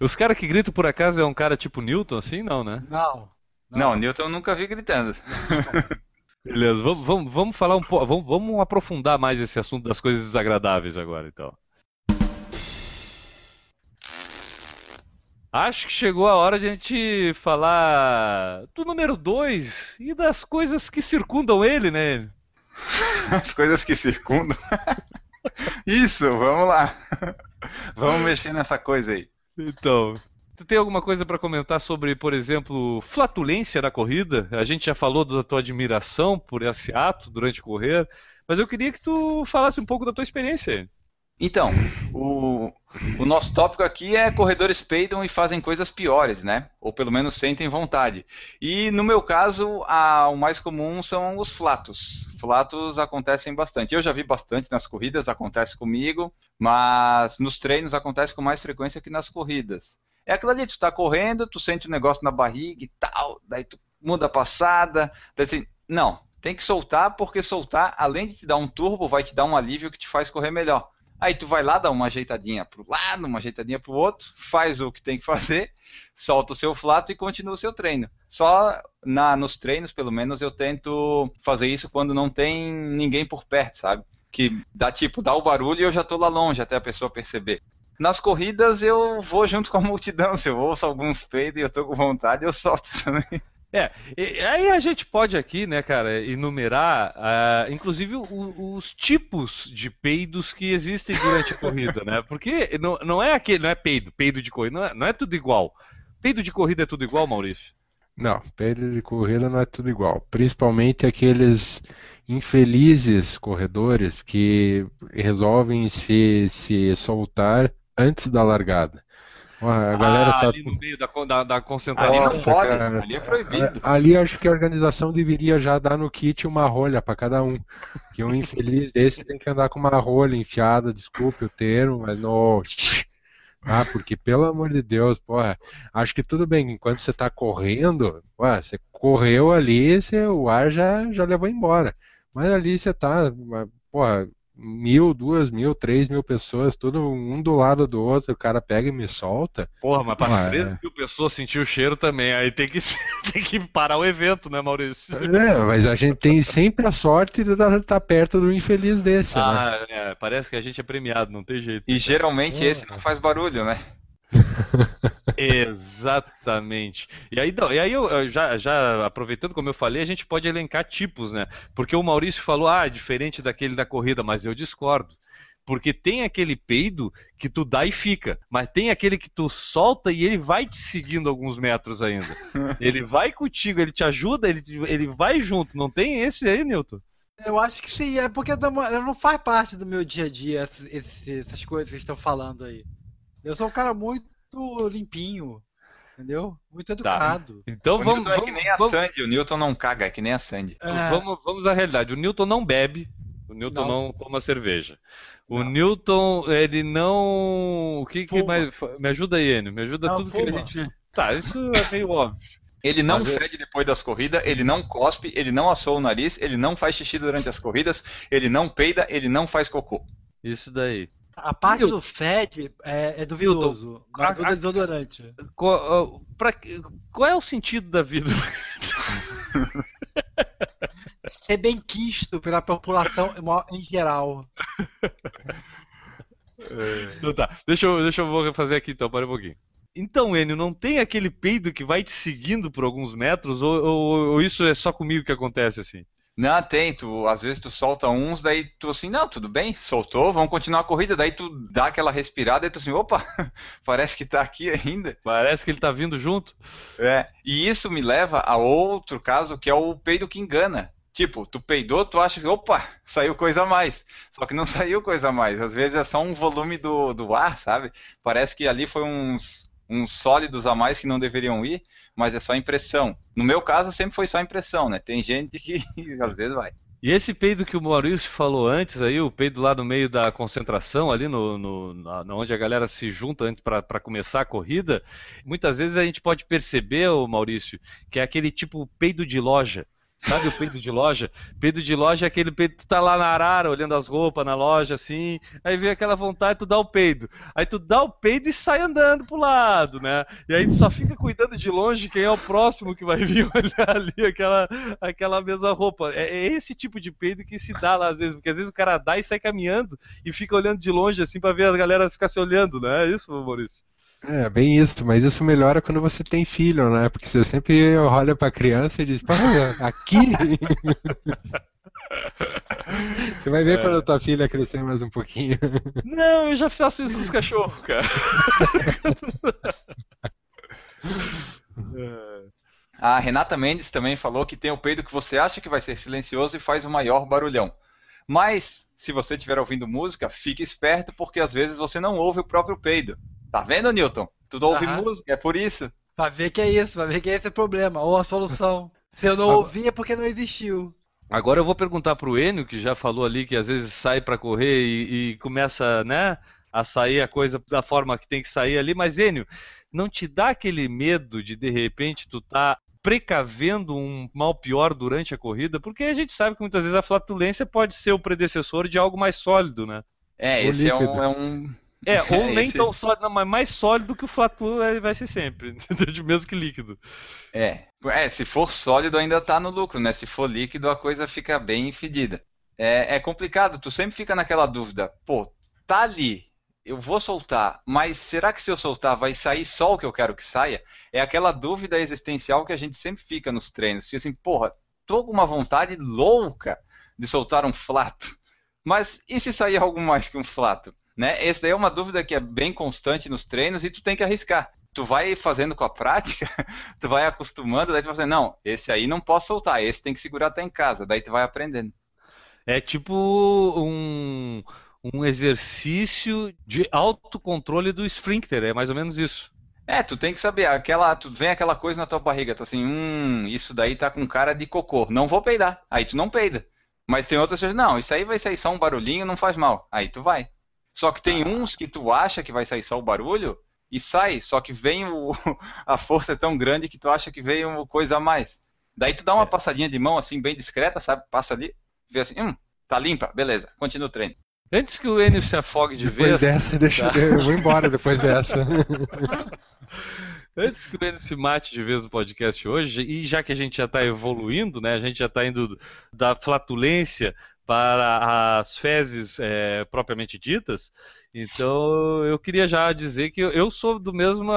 Os caras que gritam por acaso é um cara tipo Newton, assim? Não, né? Não. Não, não Newton eu nunca vi gritando. Beleza, vamos, vamos, vamos falar um pouco, vamos, vamos aprofundar mais esse assunto das coisas desagradáveis agora, então. Acho que chegou a hora de a gente falar do número 2 e das coisas que circundam ele, né? As coisas que circundam. Isso, vamos lá. Vamos mexer nessa coisa aí. Então, tu tem alguma coisa para comentar sobre, por exemplo, flatulência na corrida? A gente já falou da tua admiração por esse ato durante correr, mas eu queria que tu falasse um pouco da tua experiência. Então, o, o, nosso tópico aqui é corredores peidam e fazem coisas piores, né? Ou pelo menos sentem vontade. E no meu caso, a, o mais comum são os flatos. Flatos acontecem bastante. Eu já vi bastante nas corridas, acontece comigo, mas nos treinos acontece com mais frequência que nas corridas. É aquilo ali, tu tá correndo, tu sente um negócio na barriga e tal, daí tu muda a passada, daí assim, não, tem que soltar, porque soltar, além de te dar um turbo, vai te dar um alívio que te faz correr melhor. Aí tu vai lá, dá uma ajeitadinha pro lado, uma ajeitadinha pro outro, faz o que tem que fazer, solta o seu flato e continua o seu treino. Só na, nos treinos, pelo menos, eu tento fazer isso quando não tem ninguém por perto, sabe? Que dá tipo, dá o barulho e eu já tô lá longe até a pessoa perceber. Nas corridas eu vou junto com a multidão, se eu ouço alguns peidos e eu tô com vontade, eu solto também. É, aí a gente pode aqui, né, cara, enumerar, uh, inclusive, o, os tipos de peidos que existem durante a corrida, né? Porque não, não é aquele, não é peido, peido de corrida, não é, não é tudo igual. Peido de corrida é tudo igual, Maurício? Não, peido de corrida não é tudo igual. Principalmente aqueles infelizes corredores que resolvem se, se soltar antes da largada. Porra, a galera Ah, tá. ali no meio da, da, da Ali concentração. não Nossa, pode, cara. ali é proibido. Ali acho que a organização deveria já dar no kit uma rolha pra cada um. Que um infeliz desse tem que andar com uma rolha enfiada, desculpe o termo, mas no. Ah, porque pelo amor de Deus, porra, acho que tudo bem, enquanto você tá correndo, ué, você correu ali, você, o ar já, já levou embora. Mas ali você tá, porra, mil, duas mil, três mil pessoas, tudo um do lado do outro, o cara pega e me solta. Porra, mas para Ah, as é. 13 mil pessoas sentir o cheiro também. Aí tem que, tem que parar o evento, né, Maurício? É, mas a gente tem sempre a sorte de estar perto do infeliz desse, né? Ah, é, parece que a gente é premiado, não tem jeito. E geralmente esse não faz barulho, né? Exatamente. E aí, e aí eu, já, já aproveitando, como eu falei, a gente pode elencar tipos, né? Porque o Maurício falou, ah, diferente daquele da corrida, mas eu discordo. Porque tem aquele peido que tu dá e fica, mas tem aquele que tu solta e ele vai te seguindo alguns metros ainda. Ele vai contigo, ele te ajuda, ele, ele vai junto. Não tem esse aí, Newton? Eu acho que sim, é porque não não faz parte do meu dia a dia essas coisas que estão falando aí. Eu sou um cara muito limpinho, entendeu? Muito educado. Então o vamos, Newton é vamos, que nem a vamos, Sandy, o Newton não caga, é que nem a Sandy. É, vamos, vamos à realidade. O Newton não bebe, o Newton não, Não. toma cerveja. O Não. Newton, ele não. O que, que Fuma. mais. Me ajuda aí, Enio. Me ajuda Não, tudo que a fuma. gente. Tá, isso é meio óbvio. Ele não Mas fede depois das corridas, ele não cospe, ele não assou o nariz, ele não faz xixi durante as corridas, ele não peida, ele não faz cocô. Isso daí. A parte do fed é, é duvidoso, a- mas do a- desodorante. Qual, pra- qual é o sentido da vida? É bem quisto pela população em geral. Então tá, deixa eu, deixa eu vou fazer aqui então, para um pouquinho. Então, Enio, não tem aquele peido que vai te seguindo por alguns metros, ou, ou- ou isso é só comigo que acontece assim? Não, tem, tu, às vezes tu solta uns, daí tu assim, não, tudo bem, soltou, vamos continuar a corrida, daí tu dá aquela respirada e tu assim, opa, parece que tá aqui ainda. Parece que ele tá vindo junto. É, e isso me leva a outro caso, que é o peido que engana. Tipo, tu peidou, tu acha que, opa, saiu coisa a mais. Só que não saiu coisa a mais. Às vezes é só um volume do, do ar, sabe? Parece que ali foi uns, uns sólidos a mais que não deveriam ir, mas é só impressão. No meu caso, sempre foi só impressão, né? Tem gente que às vezes vai. E esse peido que o Maurício falou antes aí, o peido lá no meio da concentração, ali no, no- na, onde a galera se junta antes para começar a corrida, muitas vezes a gente pode perceber, ô Maurício, que é aquele tipo peido de loja. Sabe o peido de loja? Peido de loja é aquele peido que tu tá lá na arara, olhando as roupas na loja, assim, aí vem aquela vontade, tu dá o peido. Aí tu dá o peido e sai andando pro lado, né? E aí tu só fica cuidando de longe quem é o próximo que vai vir olhar ali aquela, aquela mesma roupa. É, é esse tipo de peido que se dá lá às vezes, porque às vezes o cara dá e sai caminhando e fica olhando de longe assim pra ver a galera ficar se olhando, né? É isso, Maurício? É, bem isso, mas isso melhora quando você tem filho, né? Porque você sempre olha pra criança e diz, pá, aqui. Você vai ver quando a tua filha crescer mais um pouquinho. Não, eu já faço isso com os cachorros, cara. A Renata Mendes também falou que tem o peido que você acha que vai ser silencioso e faz o maior barulhão. Mas, se você estiver ouvindo música, fique esperto, porque às vezes você não ouve o próprio peido. Tá vendo, Newton? Tu não ouve Aham. música, é por isso. Pra ver que é isso, pra ver que esse é o problema, ou a solução. Se eu não Agora- ouvi é porque não existiu. Agora eu vou perguntar pro Enio, que já falou ali que às vezes sai pra correr e, e começa, né, a sair a coisa da forma que tem que sair ali, mas Enio, não te dá aquele medo de de repente tu tá precavendo um mal pior durante a corrida? Porque a gente sabe que muitas vezes a flatulência pode ser o predecessor de algo mais sólido, né? É, O esse é líquido. um, é um- É, ou É, nem esse- tão sólido, não, mas mais sólido que o flatu é- vai ser sempre, mesmo que líquido. É. É, se for sólido ainda tá no lucro, né? Se for líquido, a coisa fica bem fedida. É, é complicado, tu sempre fica naquela dúvida, pô, tá ali, eu vou soltar, mas será que se eu soltar vai sair só o que eu quero que saia? É aquela dúvida existencial que a gente sempre fica nos treinos. Tipo assim, porra, tô com uma vontade louca de soltar um flato. Mas e se sair algo mais que um flato? Né? Essa daí é uma dúvida que é bem constante nos treinos e tu tem que arriscar. Tu vai fazendo com a prática, tu vai acostumando, daí tu vai fazendo, não, esse aí não posso soltar, esse tem que segurar até em casa, daí tu vai aprendendo. É tipo um, um exercício de autocontrole do esfíncter, é mais ou menos isso. É, tu tem que saber, aquela, tu vem aquela coisa na tua barriga, tu assim, hum, isso daí tá com cara de cocô, não vou peidar. Aí tu não peida. Mas tem outras que não, isso aí vai sair só um barulhinho, não faz mal. Aí tu vai. Só que tem uns que tu acha que vai sair só o barulho e sai, só que vem o, a força é tão grande que tu acha que veio uma coisa a mais. Daí tu dá uma é. passadinha de mão assim bem discreta, sabe? Passa ali, vê assim, hum, tá limpa, beleza, continua o treino. Antes que o Enio se afogue de depois vez. Dessa, deixa tá? eu vou embora depois dessa. Antes que o Enio se mate de vez no podcast hoje, e já que a gente já está evoluindo, né, a gente já está indo da flatulência para as fezes é, propriamente ditas, então eu queria já dizer que eu sou do mesma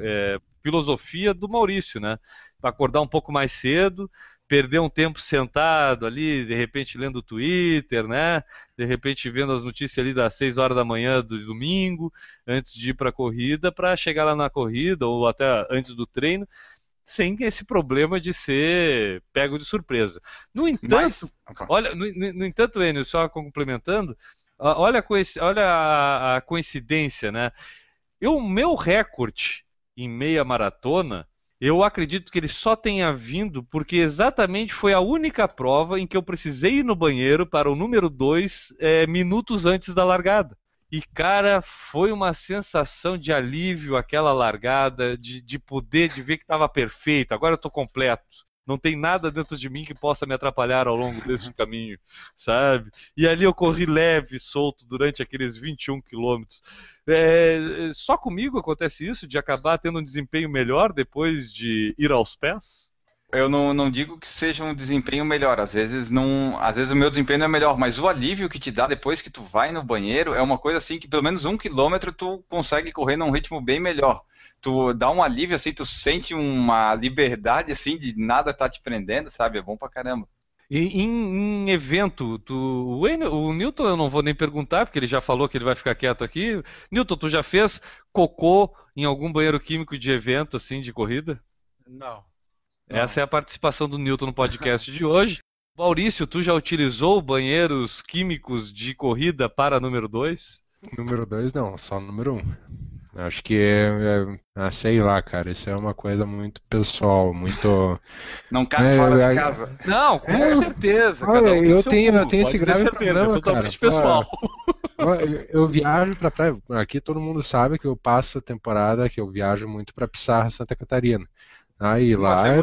é, filosofia do Maurício, né? Acordar um pouco mais cedo, perder um tempo sentado ali, de repente lendo o Twitter, né? De repente vendo as notícias ali das 6 horas da manhã do domingo, antes de ir para a corrida, para chegar lá na corrida ou até antes do treino, sem esse problema de ser pego de surpresa. No entanto, Mas... olha, no, no, entanto, Enio, só complementando, olha, olha a, a coincidência, né? O meu recorde em meia maratona eu acredito que ele só tenha vindo porque exatamente foi a única prova em que eu precisei ir no banheiro para o número 2 é, minutos antes da largada. E, cara, foi uma sensação de alívio aquela largada, de, de poder, de ver que estava perfeito. Agora eu estou completo. Não tem nada dentro de mim que possa me atrapalhar ao longo desse caminho, sabe? E ali eu corri leve, solto durante aqueles 21 quilômetros. É, só comigo acontece isso, de acabar tendo um desempenho melhor depois de ir aos pés? Eu não, não digo que seja um desempenho melhor, às vezes não, às vezes o meu desempenho é melhor, mas o alívio que te dá depois que tu vai no banheiro é uma coisa assim que pelo menos um quilômetro tu consegue correr num ritmo bem melhor tu dá um alívio, assim, tu sente uma liberdade, assim, de nada tá te prendendo, sabe? É bom pra caramba. E em, em evento, tu, o, o Newton eu não vou nem perguntar, porque ele já falou que ele vai ficar quieto aqui. Newton, tu já fez cocô em algum banheiro químico de evento, assim, de corrida? Não. Essa é a participação do Newton no podcast de hoje. Maurício, tu já utilizou banheiros químicos de corrida para número 2? Número 2 não, só número 1. Um. Acho que é, é ah, sei lá, cara, isso é uma coisa muito pessoal, muito. Não cabe é, fora de casa. Não, com é, certeza. Olha, um eu, tenho, eu tenho esse grave certeza, problema, é totalmente cara. pessoal. Eu, eu viajo para praia. Aqui todo mundo sabe que eu passo a temporada que eu viajo muito para Pissarra, Santa Catarina. Aí lá. É,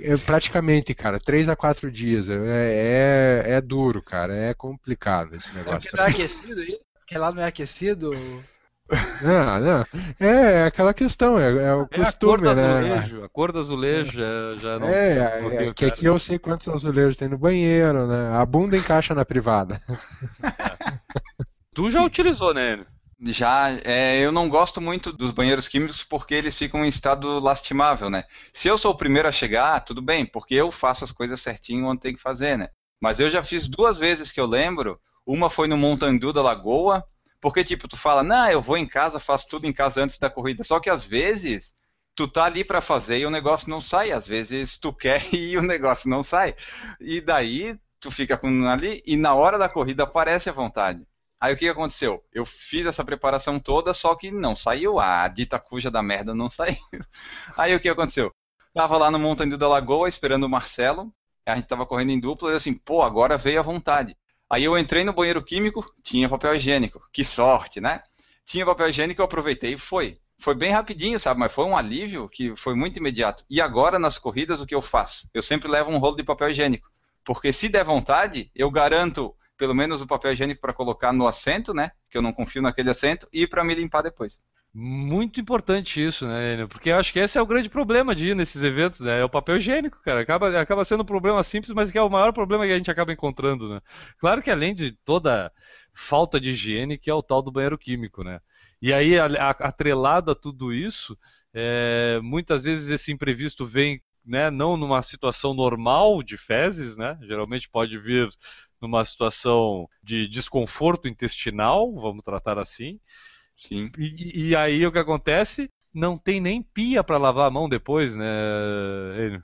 é, praticamente, cara, três a quatro dias. É, é, é, duro, cara. É complicado esse negócio. É porque não é aquecido aí? Porque lá não é aquecido? Não, não. É, é aquela questão, é, é o é costume, a cor do né? Azulejo, a cor do azulejo já, já não. É, não é que aqui eu sei quantos azulejos tem no banheiro, né? A bunda encaixa na privada. tu já utilizou, né? Já, é, eu não gosto muito dos banheiros químicos porque eles ficam em estado lastimável, né? Se eu sou o primeiro a chegar, tudo bem, porque eu faço as coisas certinho onde tem que fazer, né? Mas eu já fiz duas vezes que eu lembro. Uma foi no Montandu da Lagoa, porque, tipo, tu fala, não, eu vou em casa, faço tudo em casa antes da corrida. Só que às vezes tu tá ali para fazer e o negócio não sai. Às vezes tu quer e o negócio não sai. E daí tu fica com ali e na hora da corrida aparece a vontade. Aí o que aconteceu? Eu fiz essa preparação toda, só que não saiu. A dita cuja da merda não saiu. Aí o que aconteceu? Tava lá no Montanha da Lagoa esperando o Marcelo. A gente tava correndo em dupla e assim, pô, agora veio a vontade. Aí eu entrei no banheiro químico, tinha papel higiênico. Que sorte, né? Tinha papel higiênico, eu aproveitei e foi. Foi bem rapidinho, sabe? Mas foi um alívio que foi muito imediato. E agora, nas corridas, o que eu faço? Eu sempre levo um rolo de papel higiênico. Porque se der vontade, eu garanto pelo menos o papel higiênico para colocar no assento, né? Que eu não confio naquele assento, e para me limpar depois. Muito importante isso, né, Enio? Porque eu acho que esse é o grande problema de ir nesses eventos, né? É o papel higiênico, cara. Acaba, acaba sendo um problema simples, mas que é o maior problema que a gente acaba encontrando, né? Claro que além de toda falta de higiene, que é o tal do banheiro químico, né? E aí, atrelado a tudo isso, é, muitas vezes esse imprevisto vem né, não numa situação normal de fezes, né? Geralmente pode vir numa situação de desconforto intestinal, vamos tratar assim. Sim. E, e aí o que acontece? Não tem nem pia para lavar a mão depois, né, Enio?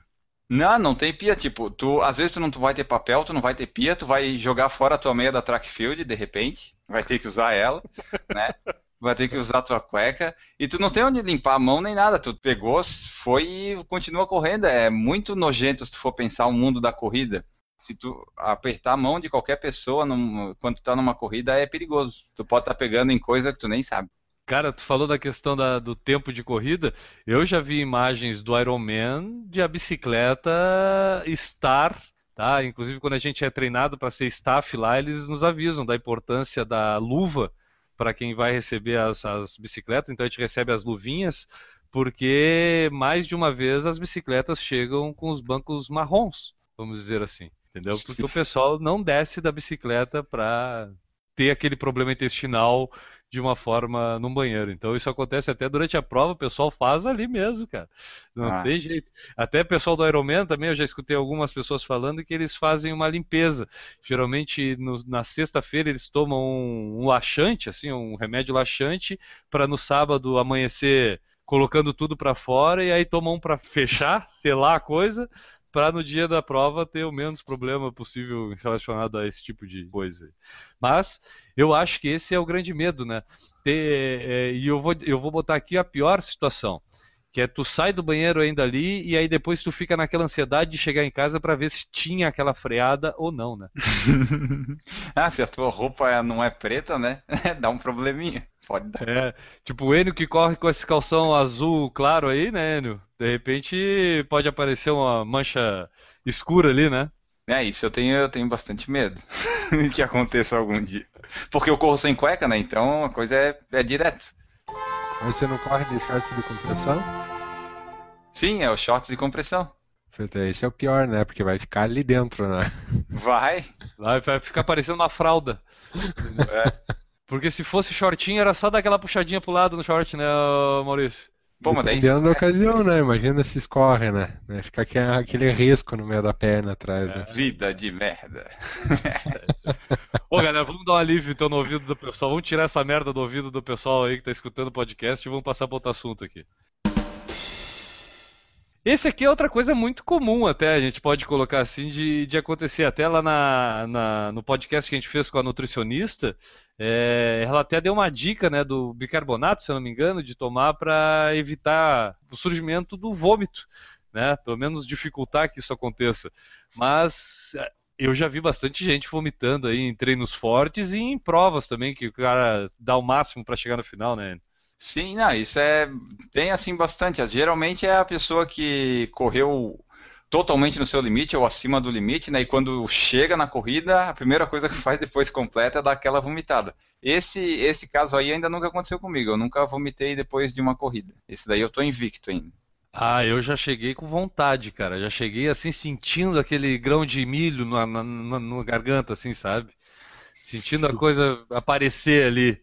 Não, não tem pia. Tipo, tu, às vezes tu não tu vai ter papel, tu não vai ter pia, tu vai jogar fora a tua meia da track field, de repente, vai ter que usar ela, né? Vai ter que usar a tua cueca e tu não tem onde limpar a mão nem nada. Tu pegou, foi e continua correndo. É muito nojento se tu for pensar o mundo da corrida. Se tu apertar a mão de qualquer pessoa num, quando tu tá numa corrida é perigoso. Tu pode estar tá pegando em coisa que tu nem sabe. Cara, tu falou da questão da, do tempo de corrida. Eu já vi imagens do Ironman de a bicicleta estar, tá? Inclusive quando a gente é treinado para ser staff lá, eles nos avisam da importância da luva para quem vai receber as, as bicicletas. Então a gente recebe as luvinhas, porque mais de uma vez as bicicletas chegam com os bancos marrons, vamos dizer assim. Entendeu? Porque o pessoal não desce da bicicleta para ter aquele problema intestinal de uma forma num banheiro. Então isso acontece até durante a prova, o pessoal faz ali mesmo, cara. Não ah. tem jeito. Até o pessoal do Ironman também, eu já escutei algumas pessoas falando que eles fazem uma limpeza. Geralmente no, na sexta-feira eles tomam um, um laxante, assim, um remédio laxante, para no sábado amanhecer colocando tudo para fora e aí tomam um para fechar, selar a coisa para no dia da prova ter o menos problema possível relacionado a esse tipo de coisa. Mas eu acho que esse é o grande medo, né? Ter, é, e eu vou, eu vou botar aqui a pior situação, que é tu sai do banheiro ainda ali e aí depois tu fica naquela ansiedade de chegar em casa para ver se tinha aquela freada ou não, né? ah, se a tua roupa não é preta, né? Dá um probleminha. Pode dar. É, tipo o Enio que corre com esse calção azul claro aí, né, Enio? De repente pode aparecer uma mancha escura ali, né? É, isso eu tenho, eu tenho bastante medo que aconteça algum dia. Porque eu corro sem cueca, né? Então a coisa é, é direto. Mas você não corre de shorts de compressão? Sim, é o shorts de compressão. Esse é o pior, né? Porque vai ficar ali dentro, né? Vai. Vai ficar parecendo uma fralda. É. Porque se fosse shortinho, era só dar aquela puxadinha pro lado no short, né, Maurício? Pô, mas Dependendo da ocasião, né? Imagina se escorre, né? Fica aquele risco no meio da perna atrás, né? É, vida de merda. Ô, galera, vamos dar um alívio então no ouvido do pessoal. Vamos tirar essa merda do ouvido do pessoal aí que tá escutando o podcast e vamos passar para outro assunto aqui. Esse aqui é outra coisa muito comum até, a gente pode colocar assim, de, de acontecer. Até lá na, na, no podcast que a gente fez com a nutricionista, é, ela até deu uma dica né, do bicarbonato, se eu não me engano, de tomar para evitar o surgimento do vômito. Né? Pelo menos dificultar que isso aconteça. Mas é, eu já vi bastante gente vomitando aí em treinos fortes e em provas também, que o cara dá o máximo para chegar no final, né? Sim, não, isso é. Tem assim bastante. Geralmente é a pessoa que correu totalmente no seu limite ou acima do limite, né? E quando chega na corrida, a primeira coisa que faz depois completa é dar aquela vomitada. Esse, esse caso aí ainda nunca aconteceu comigo. Eu nunca vomitei depois de uma corrida. Esse daí eu tô invicto ainda. Ah, eu já cheguei com vontade, cara. Já cheguei assim sentindo aquele grão de milho na, na, na, na garganta, assim, sabe? Sentindo a coisa aparecer ali.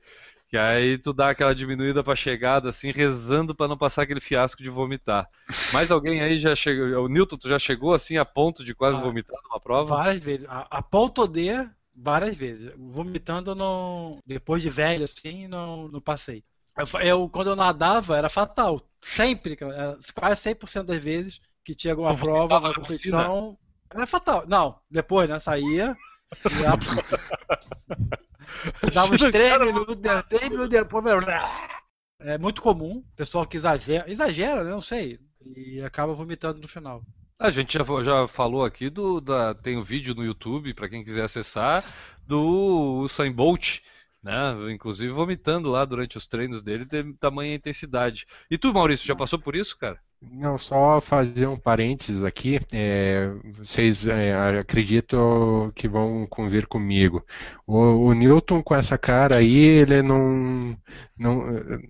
Que aí tu dá aquela diminuída pra chegada, assim, rezando para não passar aquele fiasco de vomitar. Mais alguém aí já chegou. O Newton, tu já chegou assim a ponto de quase ah, vomitar numa prova? Várias vezes. A, a ponto de várias vezes. Vomitando não. Depois de velho, assim, não, não passei. Eu, eu, quando eu nadava, era fatal. Sempre, era quase 100% das vezes que tinha alguma prova, uma competição. Era fatal. Não, depois, né? Saía. Dava uns 3 minutos, 3 minutos depois. É muito comum, pessoal que exagera, exagera, né? Não sei, e acaba vomitando no final. A gente já, já falou aqui do. Da, tem um vídeo no YouTube, para quem quiser acessar, do Usain Bolt, né? Inclusive vomitando lá durante os treinos dele, de tamanha intensidade. E tu, Maurício, já passou por isso, cara? Não, só fazer um parênteses aqui. É, vocês é, acreditam que vão convir comigo. O, o, Newton, com essa cara aí, ele não, não,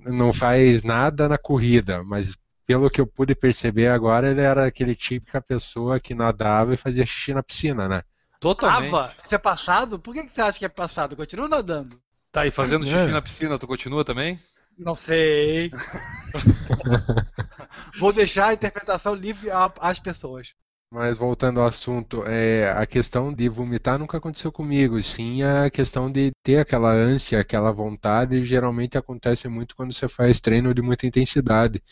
não faz nada na corrida, mas pelo que eu pude perceber agora, ele era aquele típica pessoa que nadava e fazia xixi na piscina, né? Totalmente. Tava. Isso é passado? Por que, que você acha que é passado? Continua nadando. Tá, e fazendo xixi é. na piscina, tu continua também? Não sei. Vou deixar a interpretação livre às pessoas. Mas voltando ao assunto, é, a questão de vomitar nunca aconteceu comigo, sim a questão de ter aquela ânsia, aquela vontade, geralmente acontece muito quando você faz treino de muita intensidade.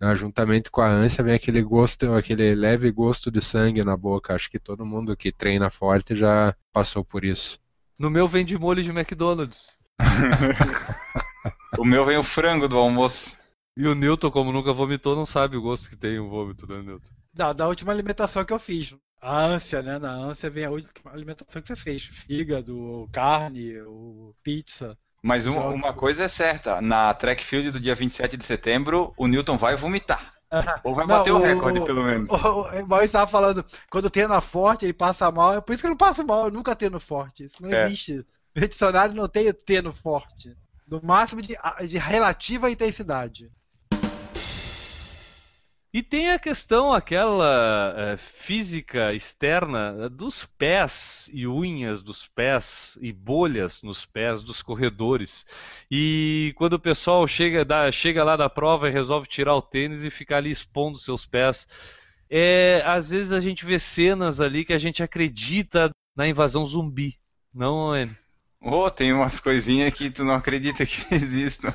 né? Juntamente com a ânsia vem aquele gosto, aquele leve gosto de sangue na boca. Acho que todo mundo que treina forte já passou por isso. No meu vem de molho de McDonald's. O meu vem o frango do almoço. E o Newton, como nunca vomitou, não sabe o gosto que tem o vômito, né, Newton? Da, da última alimentação que eu fiz. A ânsia, né? Na ânsia vem a última alimentação que você fez. Fígado, carne, o pizza. Mas uma, Jogos. uma coisa é certa, na track field do dia 27 de setembro, o Newton vai vomitar. Ou vai Não, bater o o- recorde, pelo menos. O, o, o Maurício estava falando, quando treina forte, ele passa mal. É por isso que eu não passo mal, eu nunca treino forte. Isso não É. existe. No dicionário não tem treino forte. No máximo de, de relativa intensidade. E tem a questão, aquela eh, física externa eh, dos pés e unhas dos pés e bolhas nos pés dos corredores. E quando o pessoal chega, da- chega lá da prova e resolve tirar o tênis e ficar ali expondo seus pés, é, às vezes a gente vê cenas ali que a gente acredita na invasão zumbi. Não, Enio? Ô, tem umas coisinhas que tu não acredita que existam.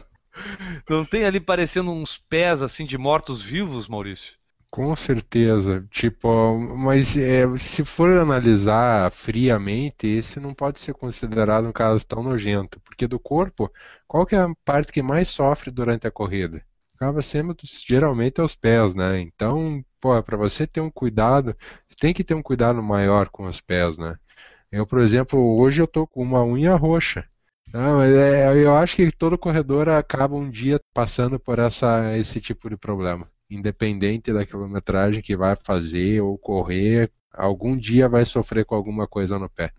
Não tem ali parecendo uns pés assim de mortos-vivos, Maurício? Com certeza. Tipo, mas é, se for analisar friamente, esse não pode ser considerado um caso tão nojento, porque do corpo, qual que é a parte que mais sofre durante a corrida? Acaba sendo geralmente os pés, né? Então, pô, para você ter um cuidado, você tem que ter um cuidado maior com os pés, né? Eu, por exemplo, hoje eu tô com uma unha roxa. Não, é, eu acho que todo corredor acaba um dia passando por essa, esse tipo de problema. Independente da quilometragem que vai fazer ou correr, algum dia vai sofrer com alguma coisa no pé.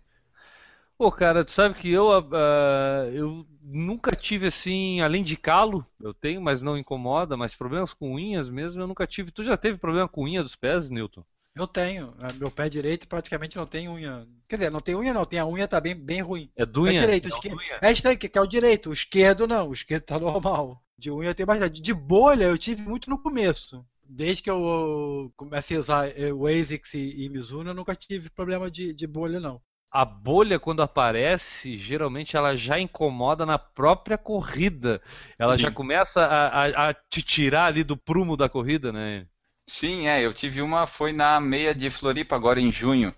Pô, cara, tu sabe que eu, ah, eu nunca tive assim, além de calo, eu tenho, mas não incomoda, mas problemas com unhas mesmo eu nunca tive. Tu já teve problema com unha dos pés, Newton? Eu tenho. né, Meu pé direito praticamente não tem unha. Quer dizer, não tem unha não, tem a unha tá bem, bem ruim. É do unha? É direito, o esquerdo. É estranho, que que é o direito, o esquerdo não, o esquerdo tá normal. De unha eu tenho bastante. De bolha eu tive muito no começo. Desde que eu comecei a usar eh, o ASICS e, e Mizuno, eu nunca tive problema de, de bolha, não. A bolha, quando aparece, geralmente ela já incomoda na própria corrida. Ela Sim. já começa a, a- a te tirar ali do prumo da corrida, né? Sim, é, eu tive uma, foi na meia de Floripa agora em junho,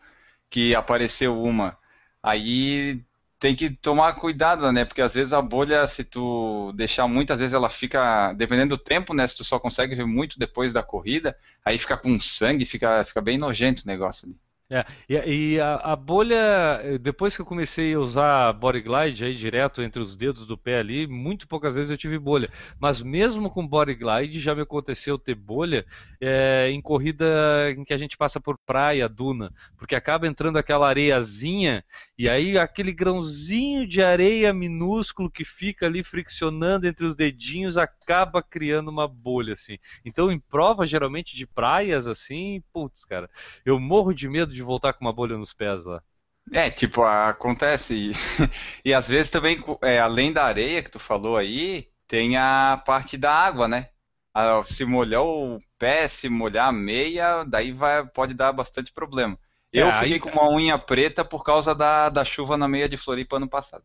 que apareceu uma. Aí tem que tomar cuidado, né? Porque às vezes a bolha, se tu deixar muito, às vezes ela fica, dependendo do tempo, né? Se tu só consegue ver muito depois da corrida, aí fica com sangue, fica, fica bem nojento o negócio ali. É, e, a, a bolha, depois que eu comecei a usar Body Glide aí direto entre os dedos do pé ali, muito poucas vezes eu tive bolha. Mas mesmo com Body Glide já me aconteceu ter bolha eh, em corrida em que a gente passa por praia, duna, porque acaba entrando aquela areiazinha e aí aquele grãozinho de areia minúsculo que fica ali friccionando entre os dedinhos acaba criando uma bolha assim. Então em provas geralmente de praias assim, putz, cara, eu morro de medo de voltar com uma bolha nos pés lá. É, tipo, acontece. E, e às vezes também, é, além da areia que tu falou aí, tem a parte da água, né? Ah, Se molhar o pé, se molhar a meia, daí vai, pode dar bastante problema. É, Eu aí- fiquei com uma unha preta por causa da, da chuva na meia de Floripa ano passado.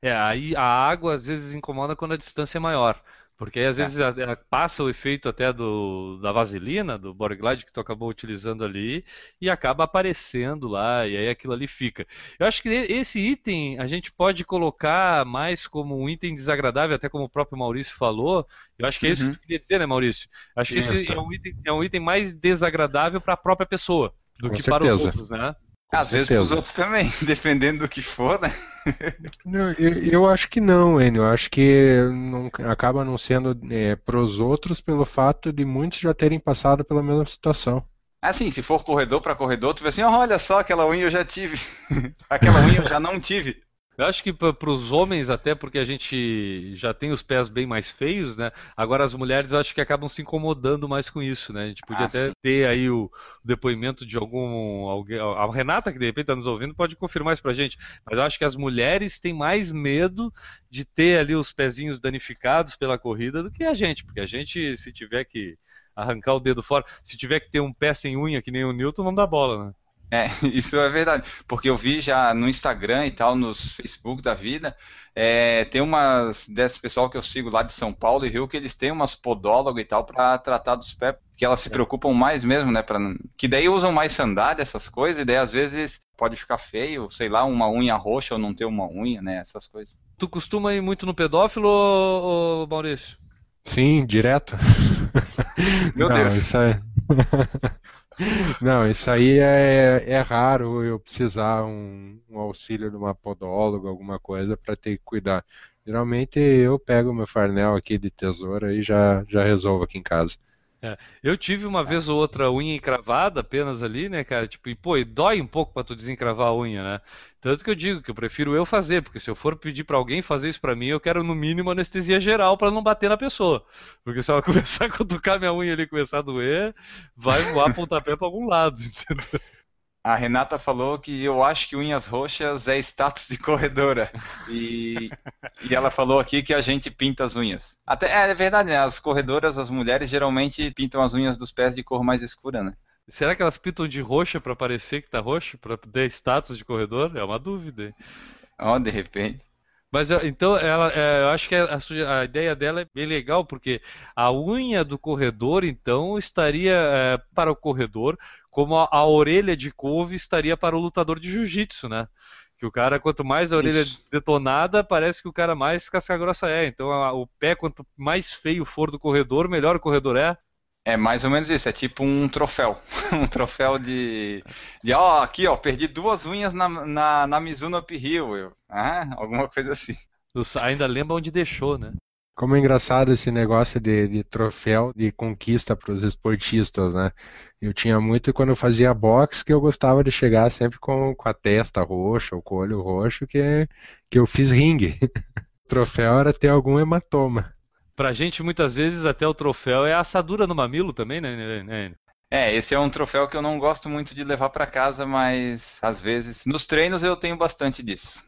É, aí a água às vezes incomoda quando a distância é maior. Porque aí às vezes ela- ela passa o efeito até do, da vaselina, do Body Glide que tu acabou utilizando ali, e acaba aparecendo lá, e aí aquilo ali fica. Eu acho que esse item a gente pode colocar mais como um item desagradável, até como o próprio Maurício falou. Eu acho que é isso Uhum. que tu queria dizer, né, Maurício? Acho que esse é um item, é um item mais desagradável para a própria pessoa do Com que para os certeza. outros, né? Com Às vezes para os certeza. outros também, dependendo do que for, né? Não, eu, eu acho que não, Enio. Eu acho que não, acaba não sendo para os outros pelo fato de muitos já terem passado pela mesma situação. Assim, se for corredor para corredor, tu vê assim, "Oh, olha só, aquela unha eu já tive. aquela unha eu já não tive. Eu acho que para os homens, até porque a gente já tem os pés bem mais feios, né? Agora as mulheres eu acho que acabam se incomodando mais com isso, né? A gente podia Ah, até sim. ter aí o, depoimento de algum alguém, a Renata que de repente está nos ouvindo pode confirmar isso pra gente. Mas eu acho que as mulheres têm mais medo de ter ali os pezinhos danificados pela corrida do que a gente, porque a gente se tiver que arrancar o dedo fora, se tiver que ter um pé sem unha que nem o Newton, não dá bola, né? É, isso é verdade. Porque eu vi já no Instagram e tal, nos Facebook da vida, é, tem umas desse pessoal que eu sigo lá de São Paulo e Rio que eles têm umas podólogas e tal para tratar dos pés, que elas se preocupam mais mesmo, né? Pra, que daí usam mais sandália, essas coisas, e daí às vezes pode ficar feio, sei lá, uma unha roxa ou não ter uma unha, né? Essas coisas. Tu costuma ir muito no pedófilo, ô, ô, Maurício? Sim, direto. Meu Não, Deus. Isso aí... Não, isso aí é, é raro eu precisar um, um auxílio de uma podóloga, alguma coisa para ter que cuidar. Geralmente eu pego meu farnel aqui de tesoura e já, já resolvo aqui em casa. Eu tive uma vez ou outra unha encravada apenas ali, né, cara? Tipo, e pô, e dói um pouco pra tu desencravar a unha, né? Tanto que eu digo que eu prefiro eu fazer, porque se eu for pedir pra alguém fazer isso pra mim, eu quero no mínimo anestesia geral pra não bater na pessoa. Porque se ela começar a cutucar minha unha ali e começar a doer, vai voar pontapé pra algum lado, entendeu? A Renata falou que eu acho que unhas roxas é status de corredora. E, e ela falou aqui que a gente pinta as unhas. Até é verdade, né? As corredoras, as mulheres geralmente pintam as unhas dos pés de cor mais escura, né? Será que elas pintam de roxa pra parecer que tá roxo? Pra ter status de corredor? É uma dúvida. Ó, de repente. Mas eu- então ela, é, eu acho que a, a ideia dela é bem legal, porque a unha do corredor, então, estaria é, para o corredor, como a, a orelha de couve estaria para o lutador de jiu-jitsu, né? Que o cara, quanto mais a orelha Isso. detonada, parece que o cara mais casca-grossa é. Então a- o pé, quanto mais feio for do corredor, melhor o corredor é. É mais ou menos isso, é tipo um troféu. um troféu de. de ó, aqui ó, perdi duas unhas na, na, na Mizuno Uphill. Eu, ah, alguma coisa assim. Ainda lembra onde deixou, né? Como é engraçado esse negócio de, de troféu de conquista para os esportistas, né? Eu tinha muito quando eu fazia boxe que eu gostava de chegar sempre com, com a testa roxa, ou com o olho roxo, que, que eu fiz ringue. O troféu era ter algum hematoma. Pra gente, muitas vezes, até o troféu é a assadura no mamilo também, né? né, né? É, esse é um troféu que eu não gosto muito de levar pra casa, mas às vezes nos treinos eu tenho bastante disso.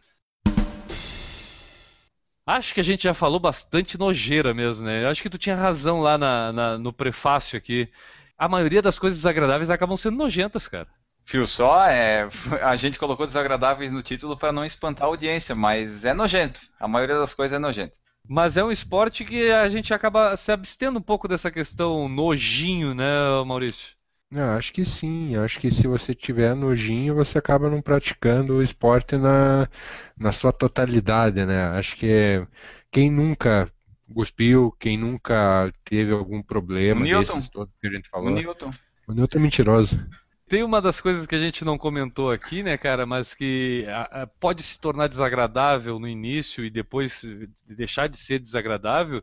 Acho que a gente já falou bastante nojeira mesmo, né? Eu acho que tu tinha razão lá na- na- no prefácio aqui. A maioria das coisas desagradáveis acabam sendo nojentas, cara. Fio só, é, a gente colocou desagradáveis no título pra não espantar a audiência, mas é nojento. A maioria das coisas é nojento. Mas é um esporte que a gente acaba se abstendo um pouco dessa questão nojinho, né, Maurício? Eu acho que sim, eu acho que se você tiver nojinho, você acaba não praticando o esporte na, na sua totalidade, né? Acho que quem nunca cuspiu, quem nunca teve algum problema O Newton. desses todos que a gente O falou, Newton. o Newton é mentiroso. Tem uma das coisas que a gente não comentou aqui, né, cara, mas que pode se tornar desagradável no início e depois deixar de ser desagradável,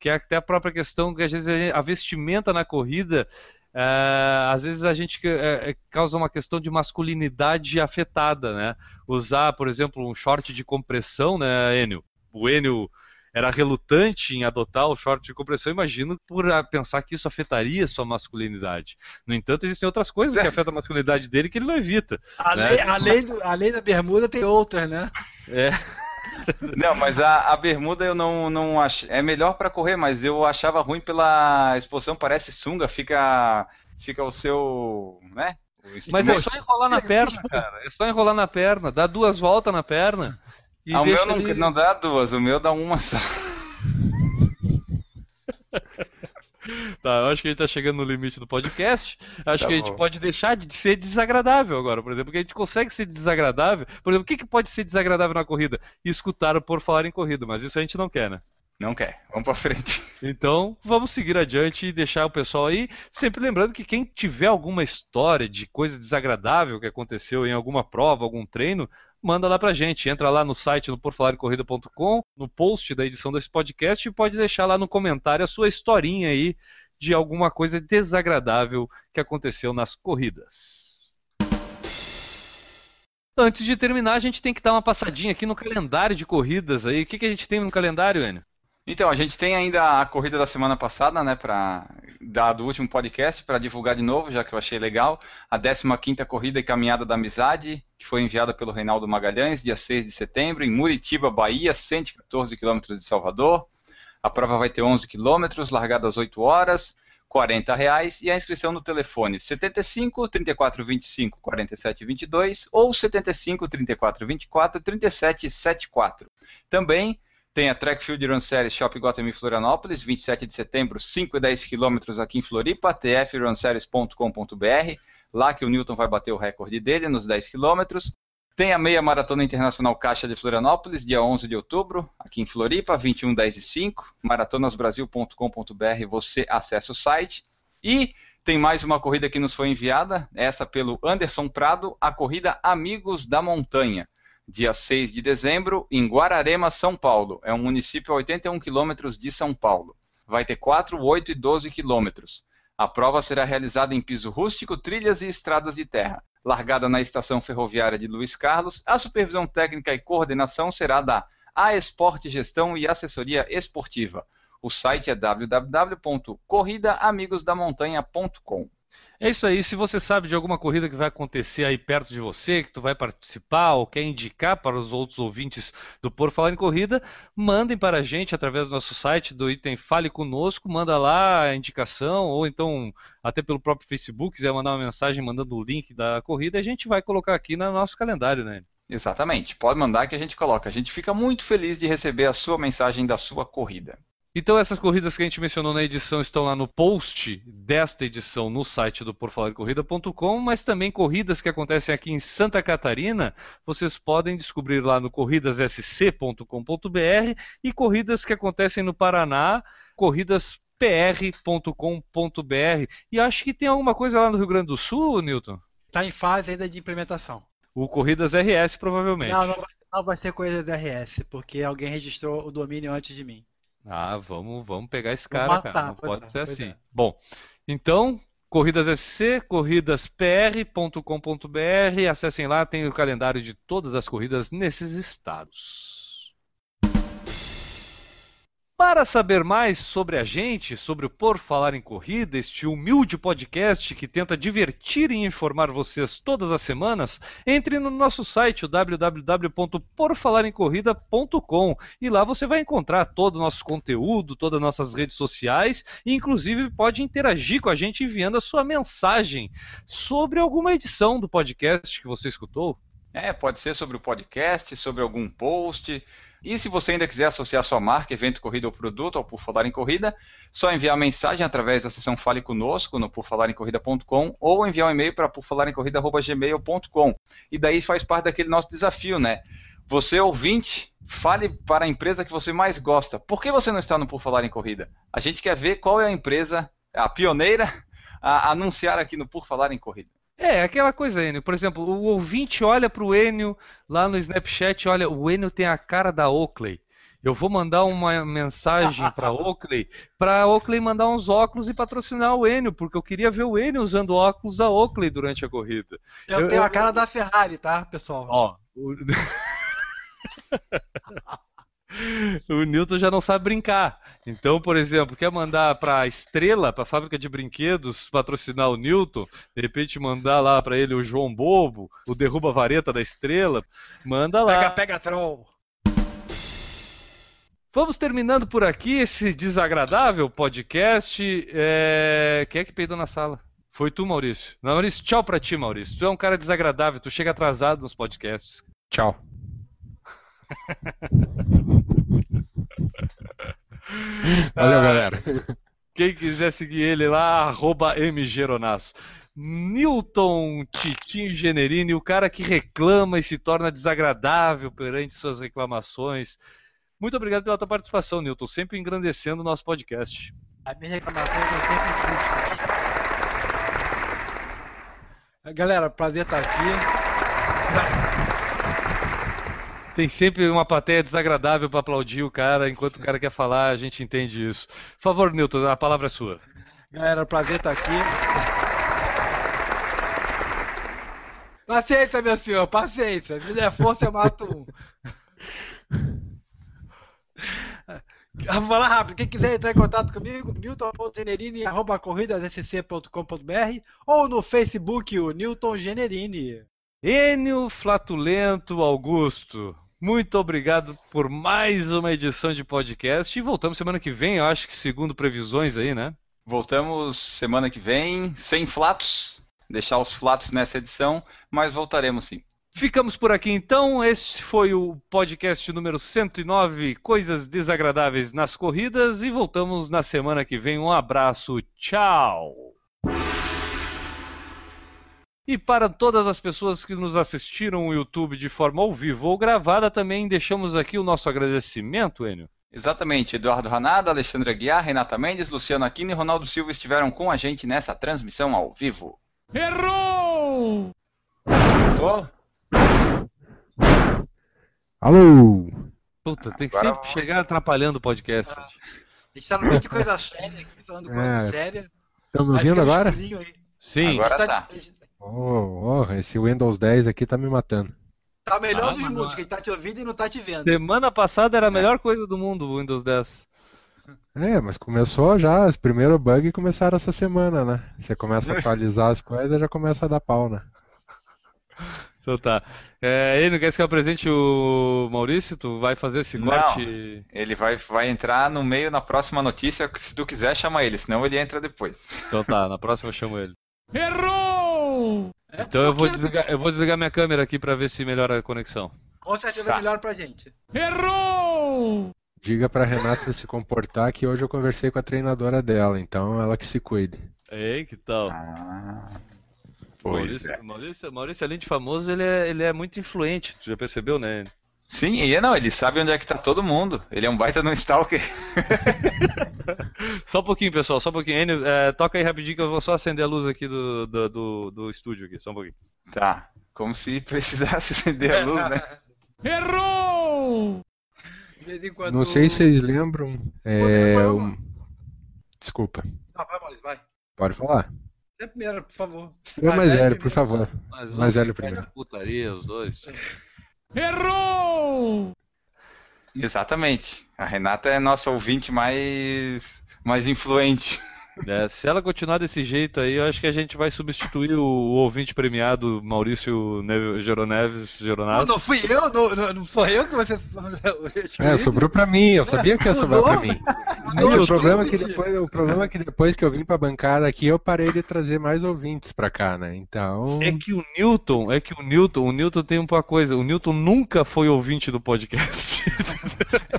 que é até a própria questão que às vezes a vestimenta na corrida, eh, às vezes a gente eh, eh, causa uma questão de masculinidade afetada, né? Usar, por exemplo, um short de compressão, né, Enio? O Enio era relutante em adotar o short de compressão, imagino por pensar que isso afetaria sua masculinidade. No entanto, existem outras coisas que afetam a masculinidade dele que ele não evita. Além, Né? além, do- além da bermuda, tem outras, né? É, Não, mas a, a bermuda eu não, não acho. É melhor pra correr, mas eu achava ruim pela exposição, parece sunga, fica, fica o seu. né? O mas é só enrolar na perna, cara. É só enrolar na perna, dá duas voltas na perna. E Ah, o meu não, ele- não dá duas, o meu dá uma só. Tá, eu acho que a gente tá chegando no limite do podcast. Acho Tá que a gente bom. pode deixar de ser desagradável agora, por exemplo, porque a gente consegue ser desagradável. Por exemplo, o que, que pode ser desagradável na corrida? Escutar o por falar em corrida, mas isso a gente não quer, né? Não quer, vamos pra frente. Então, vamos seguir adiante e deixar o pessoal aí. Sempre lembrando que quem tiver alguma história de coisa desagradável que aconteceu em alguma prova, algum treino, manda lá pra gente. Entra lá no site no porfalarecorrida.com, no post da edição desse podcast e pode deixar lá no comentário a sua historinha aí de alguma coisa desagradável que aconteceu nas corridas. Antes de terminar, a gente tem que dar uma passadinha aqui no calendário de corridas aí. O que, que a gente tem no calendário, Enio? Então, a gente tem ainda a corrida da semana passada, né, pra, da, do último podcast, para divulgar de novo, já que eu achei legal. A 15ª Corrida e Caminhada da Amizade, que foi enviada pelo Reinaldo Magalhães, dia 6 de setembro, em Muritiba, Bahia, 114 quilômetros de Salvador. A prova vai ter 11 quilômetros, largada às 8 horas, 40 reais e a inscrição no telefone 75 34 25 47 22 ou 75 34 24 37 74. Também tem a Track Field Run Series Shop Guatemi Florianópolis, 27 de setembro, 5 e 10 quilômetros aqui em Floripa, tfrunseries.com.br, lá que o Newton vai bater o recorde dele nos 10 quilômetros. Tem a meia maratona internacional Caixa de Florianópolis, dia 11 de outubro, aqui em Floripa, 21, 10 e 5. Maratonasbrasil.com.br, você acessa o site. E tem mais uma corrida que nos foi enviada, essa pelo Anderson Prado, a corrida Amigos da Montanha, dia 6 de dezembro, em Guararema, São Paulo. É um município a 81 quilômetros de São Paulo. Vai ter 4, 8 e 12 quilômetros. A prova será realizada em piso rústico, trilhas e estradas de terra largada na estação ferroviária de Luiz Carlos. A supervisão técnica e coordenação será da A Esporte Gestão e Assessoria Esportiva. O site é www.corridaamigosdamontanha.com. É isso aí. Se você sabe de alguma corrida que vai acontecer aí perto de você, que tu vai participar ou quer indicar para os outros ouvintes do Por Falar em Corrida, mandem para a gente através do nosso site do item Fale Conosco, manda lá a indicação ou então até pelo próprio Facebook, quiser mandar uma mensagem mandando o link da corrida, a gente vai colocar aqui no nosso calendário, né? Exatamente. Pode mandar que a gente coloca. A gente fica muito feliz de receber a sua mensagem da sua corrida. Então essas corridas que a gente mencionou na edição estão lá no post desta edição no site do porfalarcorrida.com, mas também corridas que acontecem aqui em Santa Catarina, vocês podem descobrir lá no corridassc.com.br e corridas que acontecem no Paraná, corridaspr.com.br. E acho que tem alguma coisa lá no Rio Grande do Sul, Newton? Está em fase ainda de implementação. O Corridas RS provavelmente. Não, não vai, não vai ser Corridas RS, porque alguém registrou o domínio antes de mim. Ah, vamos, vamos pegar esse cara, matar, cara. Não pode é, ser assim. É. Bom, então, Corridas SC, corridaspr.com.br, acessem lá, tem o calendário de todas as corridas nesses estados. Para saber mais sobre a gente, sobre o Por Falar em Corrida, este humilde podcast que tenta divertir e informar vocês todas as semanas, entre no nosso site www.porfalaremcorrida.com e lá você vai encontrar todo o nosso conteúdo, todas as nossas redes sociais e inclusive pode interagir com a gente enviando a sua mensagem sobre alguma edição do podcast que você escutou. É, pode ser sobre o podcast, sobre algum post, e se você ainda quiser associar sua marca, evento, corrida ou produto ao Por Falar em Corrida, só enviar mensagem através da seção Fale Conosco no porfalaremcorrida.com ou enviar um e-mail para porfalaremcorrida.gmail.com. E daí faz parte daquele nosso desafio, né? Você, ouvinte, fale para a empresa que você mais gosta. Por que você não está no Por Falar em Corrida? A gente quer ver qual é a empresa, a pioneira, a anunciar aqui no Por Falar em Corrida. É, aquela coisa, Enio. Por exemplo, o ouvinte olha para o Enio lá no Snapchat, olha, o Enio tem a cara da Oakley. Eu vou mandar uma mensagem para Oakley, para Oakley mandar uns óculos e patrocinar o Enio, porque eu queria ver o Enio usando óculos da Oakley durante a corrida. Eu, eu tenho eu, a cara da Ferrari, tá, pessoal? Ó. O... o Newton já não sabe brincar. Então, por exemplo, quer mandar para a Estrela, para a fábrica de brinquedos, patrocinar o Newton, de repente mandar lá para ele o João Bobo, o Derruba Vareta da Estrela, manda lá. Pega, pega, troll. Vamos terminando por aqui esse desagradável podcast. É... Quem é que peidou na sala? Foi tu, Maurício. Não, Maurício, tchau pra ti, Maurício. Tu é um cara desagradável, tu chega atrasado nos podcasts. Tchau. Valeu, ah, galera. Quem quiser seguir ele lá, arroba mgeronasso. Newton Titinho Generini, o cara que reclama e se torna desagradável perante suas reclamações. Muito obrigado pela tua participação, Newton, sempre engrandecendo o nosso podcast. A minha reclamação é sempre justa. Galera, prazer estar aqui. Tem sempre uma plateia desagradável para aplaudir o cara, enquanto o cara quer falar, a gente entende isso. Por favor, Newton, a palavra é sua. Galera, prazer estar aqui. Paciência, meu senhor, paciência. Se me der força, eu mato um. Vamos falar rápido. Quem quiser entrar em contato comigo, newton.generini.corridasSC.com.br ou no Facebook, o Newton Generini. Enio Flatulento Augusto. Muito obrigado por mais uma edição de podcast. E voltamos semana que vem, eu acho que segundo previsões aí, né? Voltamos semana que vem, sem flatos. Deixar os flatos nessa edição, mas voltaremos sim. Ficamos por aqui então. Este foi o podcast número 109, Coisas Desagradáveis nas Corridas. E voltamos na semana que vem. Um abraço, tchau! E para todas as pessoas que nos assistiram no YouTube de forma ao vivo ou gravada, também deixamos aqui o nosso agradecimento, Enio. Exatamente. Eduardo Ranada, Alexandre Aguiar, Renata Mendes, Luciano Aquino e Ronaldo Silva estiveram com a gente nessa transmissão ao vivo. Errou! Oh, Alô! Puta, tem que Agora sempre vamos. chegar atrapalhando o podcast. A gente tá no meio de coisa séria aqui, falando coisa É. séria. Estão me ouvindo agora? Sim, Agora A gente tá. a gente Oh, oh, esse Windows 10 aqui tá me matando. Tá melhor Ah, dos mundos, não é. quem tá te ouvindo e não tá te vendo. semana passada era a melhor coisa do mundo o Windows 10. É, mas começou já, os primeiros bugs começaram essa semana, né? Você começa a atualizar as coisas, já começa a dar pau, né? Então tá. É, Enio, quer que eu apresente o Maurício? Tu vai fazer esse Não. corte? Ele vai, vai entrar no meio na próxima notícia. Se tu quiser, chama ele, senão ele entra depois. Então tá, na próxima eu chamo ele. Errou! É, Então eu vou desligar, eu vou desligar minha câmera aqui pra ver se melhora a conexão. Com certeza Tá. é melhor pra gente. Errou! Diga pra Renata se comportar que hoje eu conversei com a treinadora dela, então ela que se cuide. Ei, que tal? Ah, pois Maurício, é. Maurício, Maurício, além de famoso, ele é, ele é muito influente, tu já percebeu, né? Sim, e não, ele sabe onde é que tá todo mundo. Ele é um baita no stalker. Só um pouquinho, pessoal, só um pouquinho. Enio, é, toca aí rapidinho que eu vou só acender a luz aqui do, do, do, do estúdio aqui, só um pouquinho. Tá. Como se precisasse acender a luz, né? Errou! De vez em quando. Não sei se vocês lembram. É, um- Desculpa, Não, vai, Maurício, vai. pode falar. Você primeiro, por favor. É mais velho, por favor. Mais vão velho primeiro. Putaria, os dois. Errou! Exatamente. A Renata é nossa ouvinte mais, mais influente. É, se ela continuar desse jeito aí, eu acho que a gente vai substituir o, o ouvinte premiado Maurício Neve, Geroneves Não, Geronasso. não fui eu, não, não, não sou eu que você. É, sobrou pra mim, eu sabia que ia sobrar pra mim. Aí, o, problema é que depois, o problema é que depois que eu vim pra bancada aqui, eu parei de trazer mais ouvintes pra cá, né? Então. É que o Newton, é que o Newton, o Newton tem uma coisa, o Newton nunca foi ouvinte do podcast.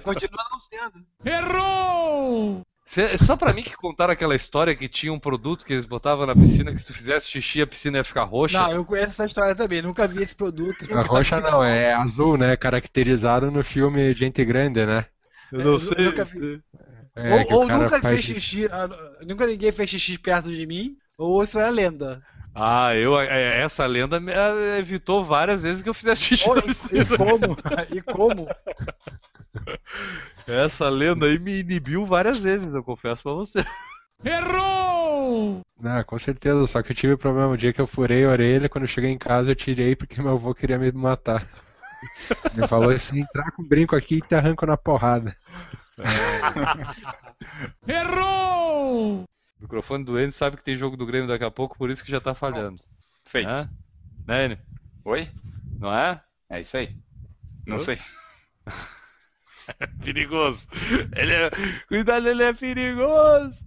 Continua não sendo. Errou! Cê- Só pra mim que contaram aquela história que tinha um produto que eles botavam na piscina que se tu fizesse xixi a piscina ia ficar roxa. Não, eu conheço essa história também, nunca vi esse produto. A roxa não, é azul, né? Caracterizado no filme Gente Grande, né? eu não sei. nunca vi. É, ou ou nunca faz fez xixi, ah, nunca ninguém fez xixi perto de mim, ou isso é lenda. Ah, eu, é, essa lenda me- é, evitou várias vezes que eu fizesse xixi Ou, na e, piscina. e como? E como? Essa lenda aí me inibiu várias vezes, eu confesso pra você. Errou! Não, com certeza, só que eu tive problema. O dia que eu furei a orelha, quando eu cheguei em casa, eu tirei porque meu avô queria me matar. Ele falou assim: entrar com brinco aqui e te arranco na porrada. Errou! O microfone do Enio sabe que tem jogo do Grêmio daqui a pouco, por isso que já tá falhando. Feito. Né? Né, Enio? Oi? Não é? É isso aí. Não Oi? sei. Perigoso. Ele é... Cuidado, ele é perigoso.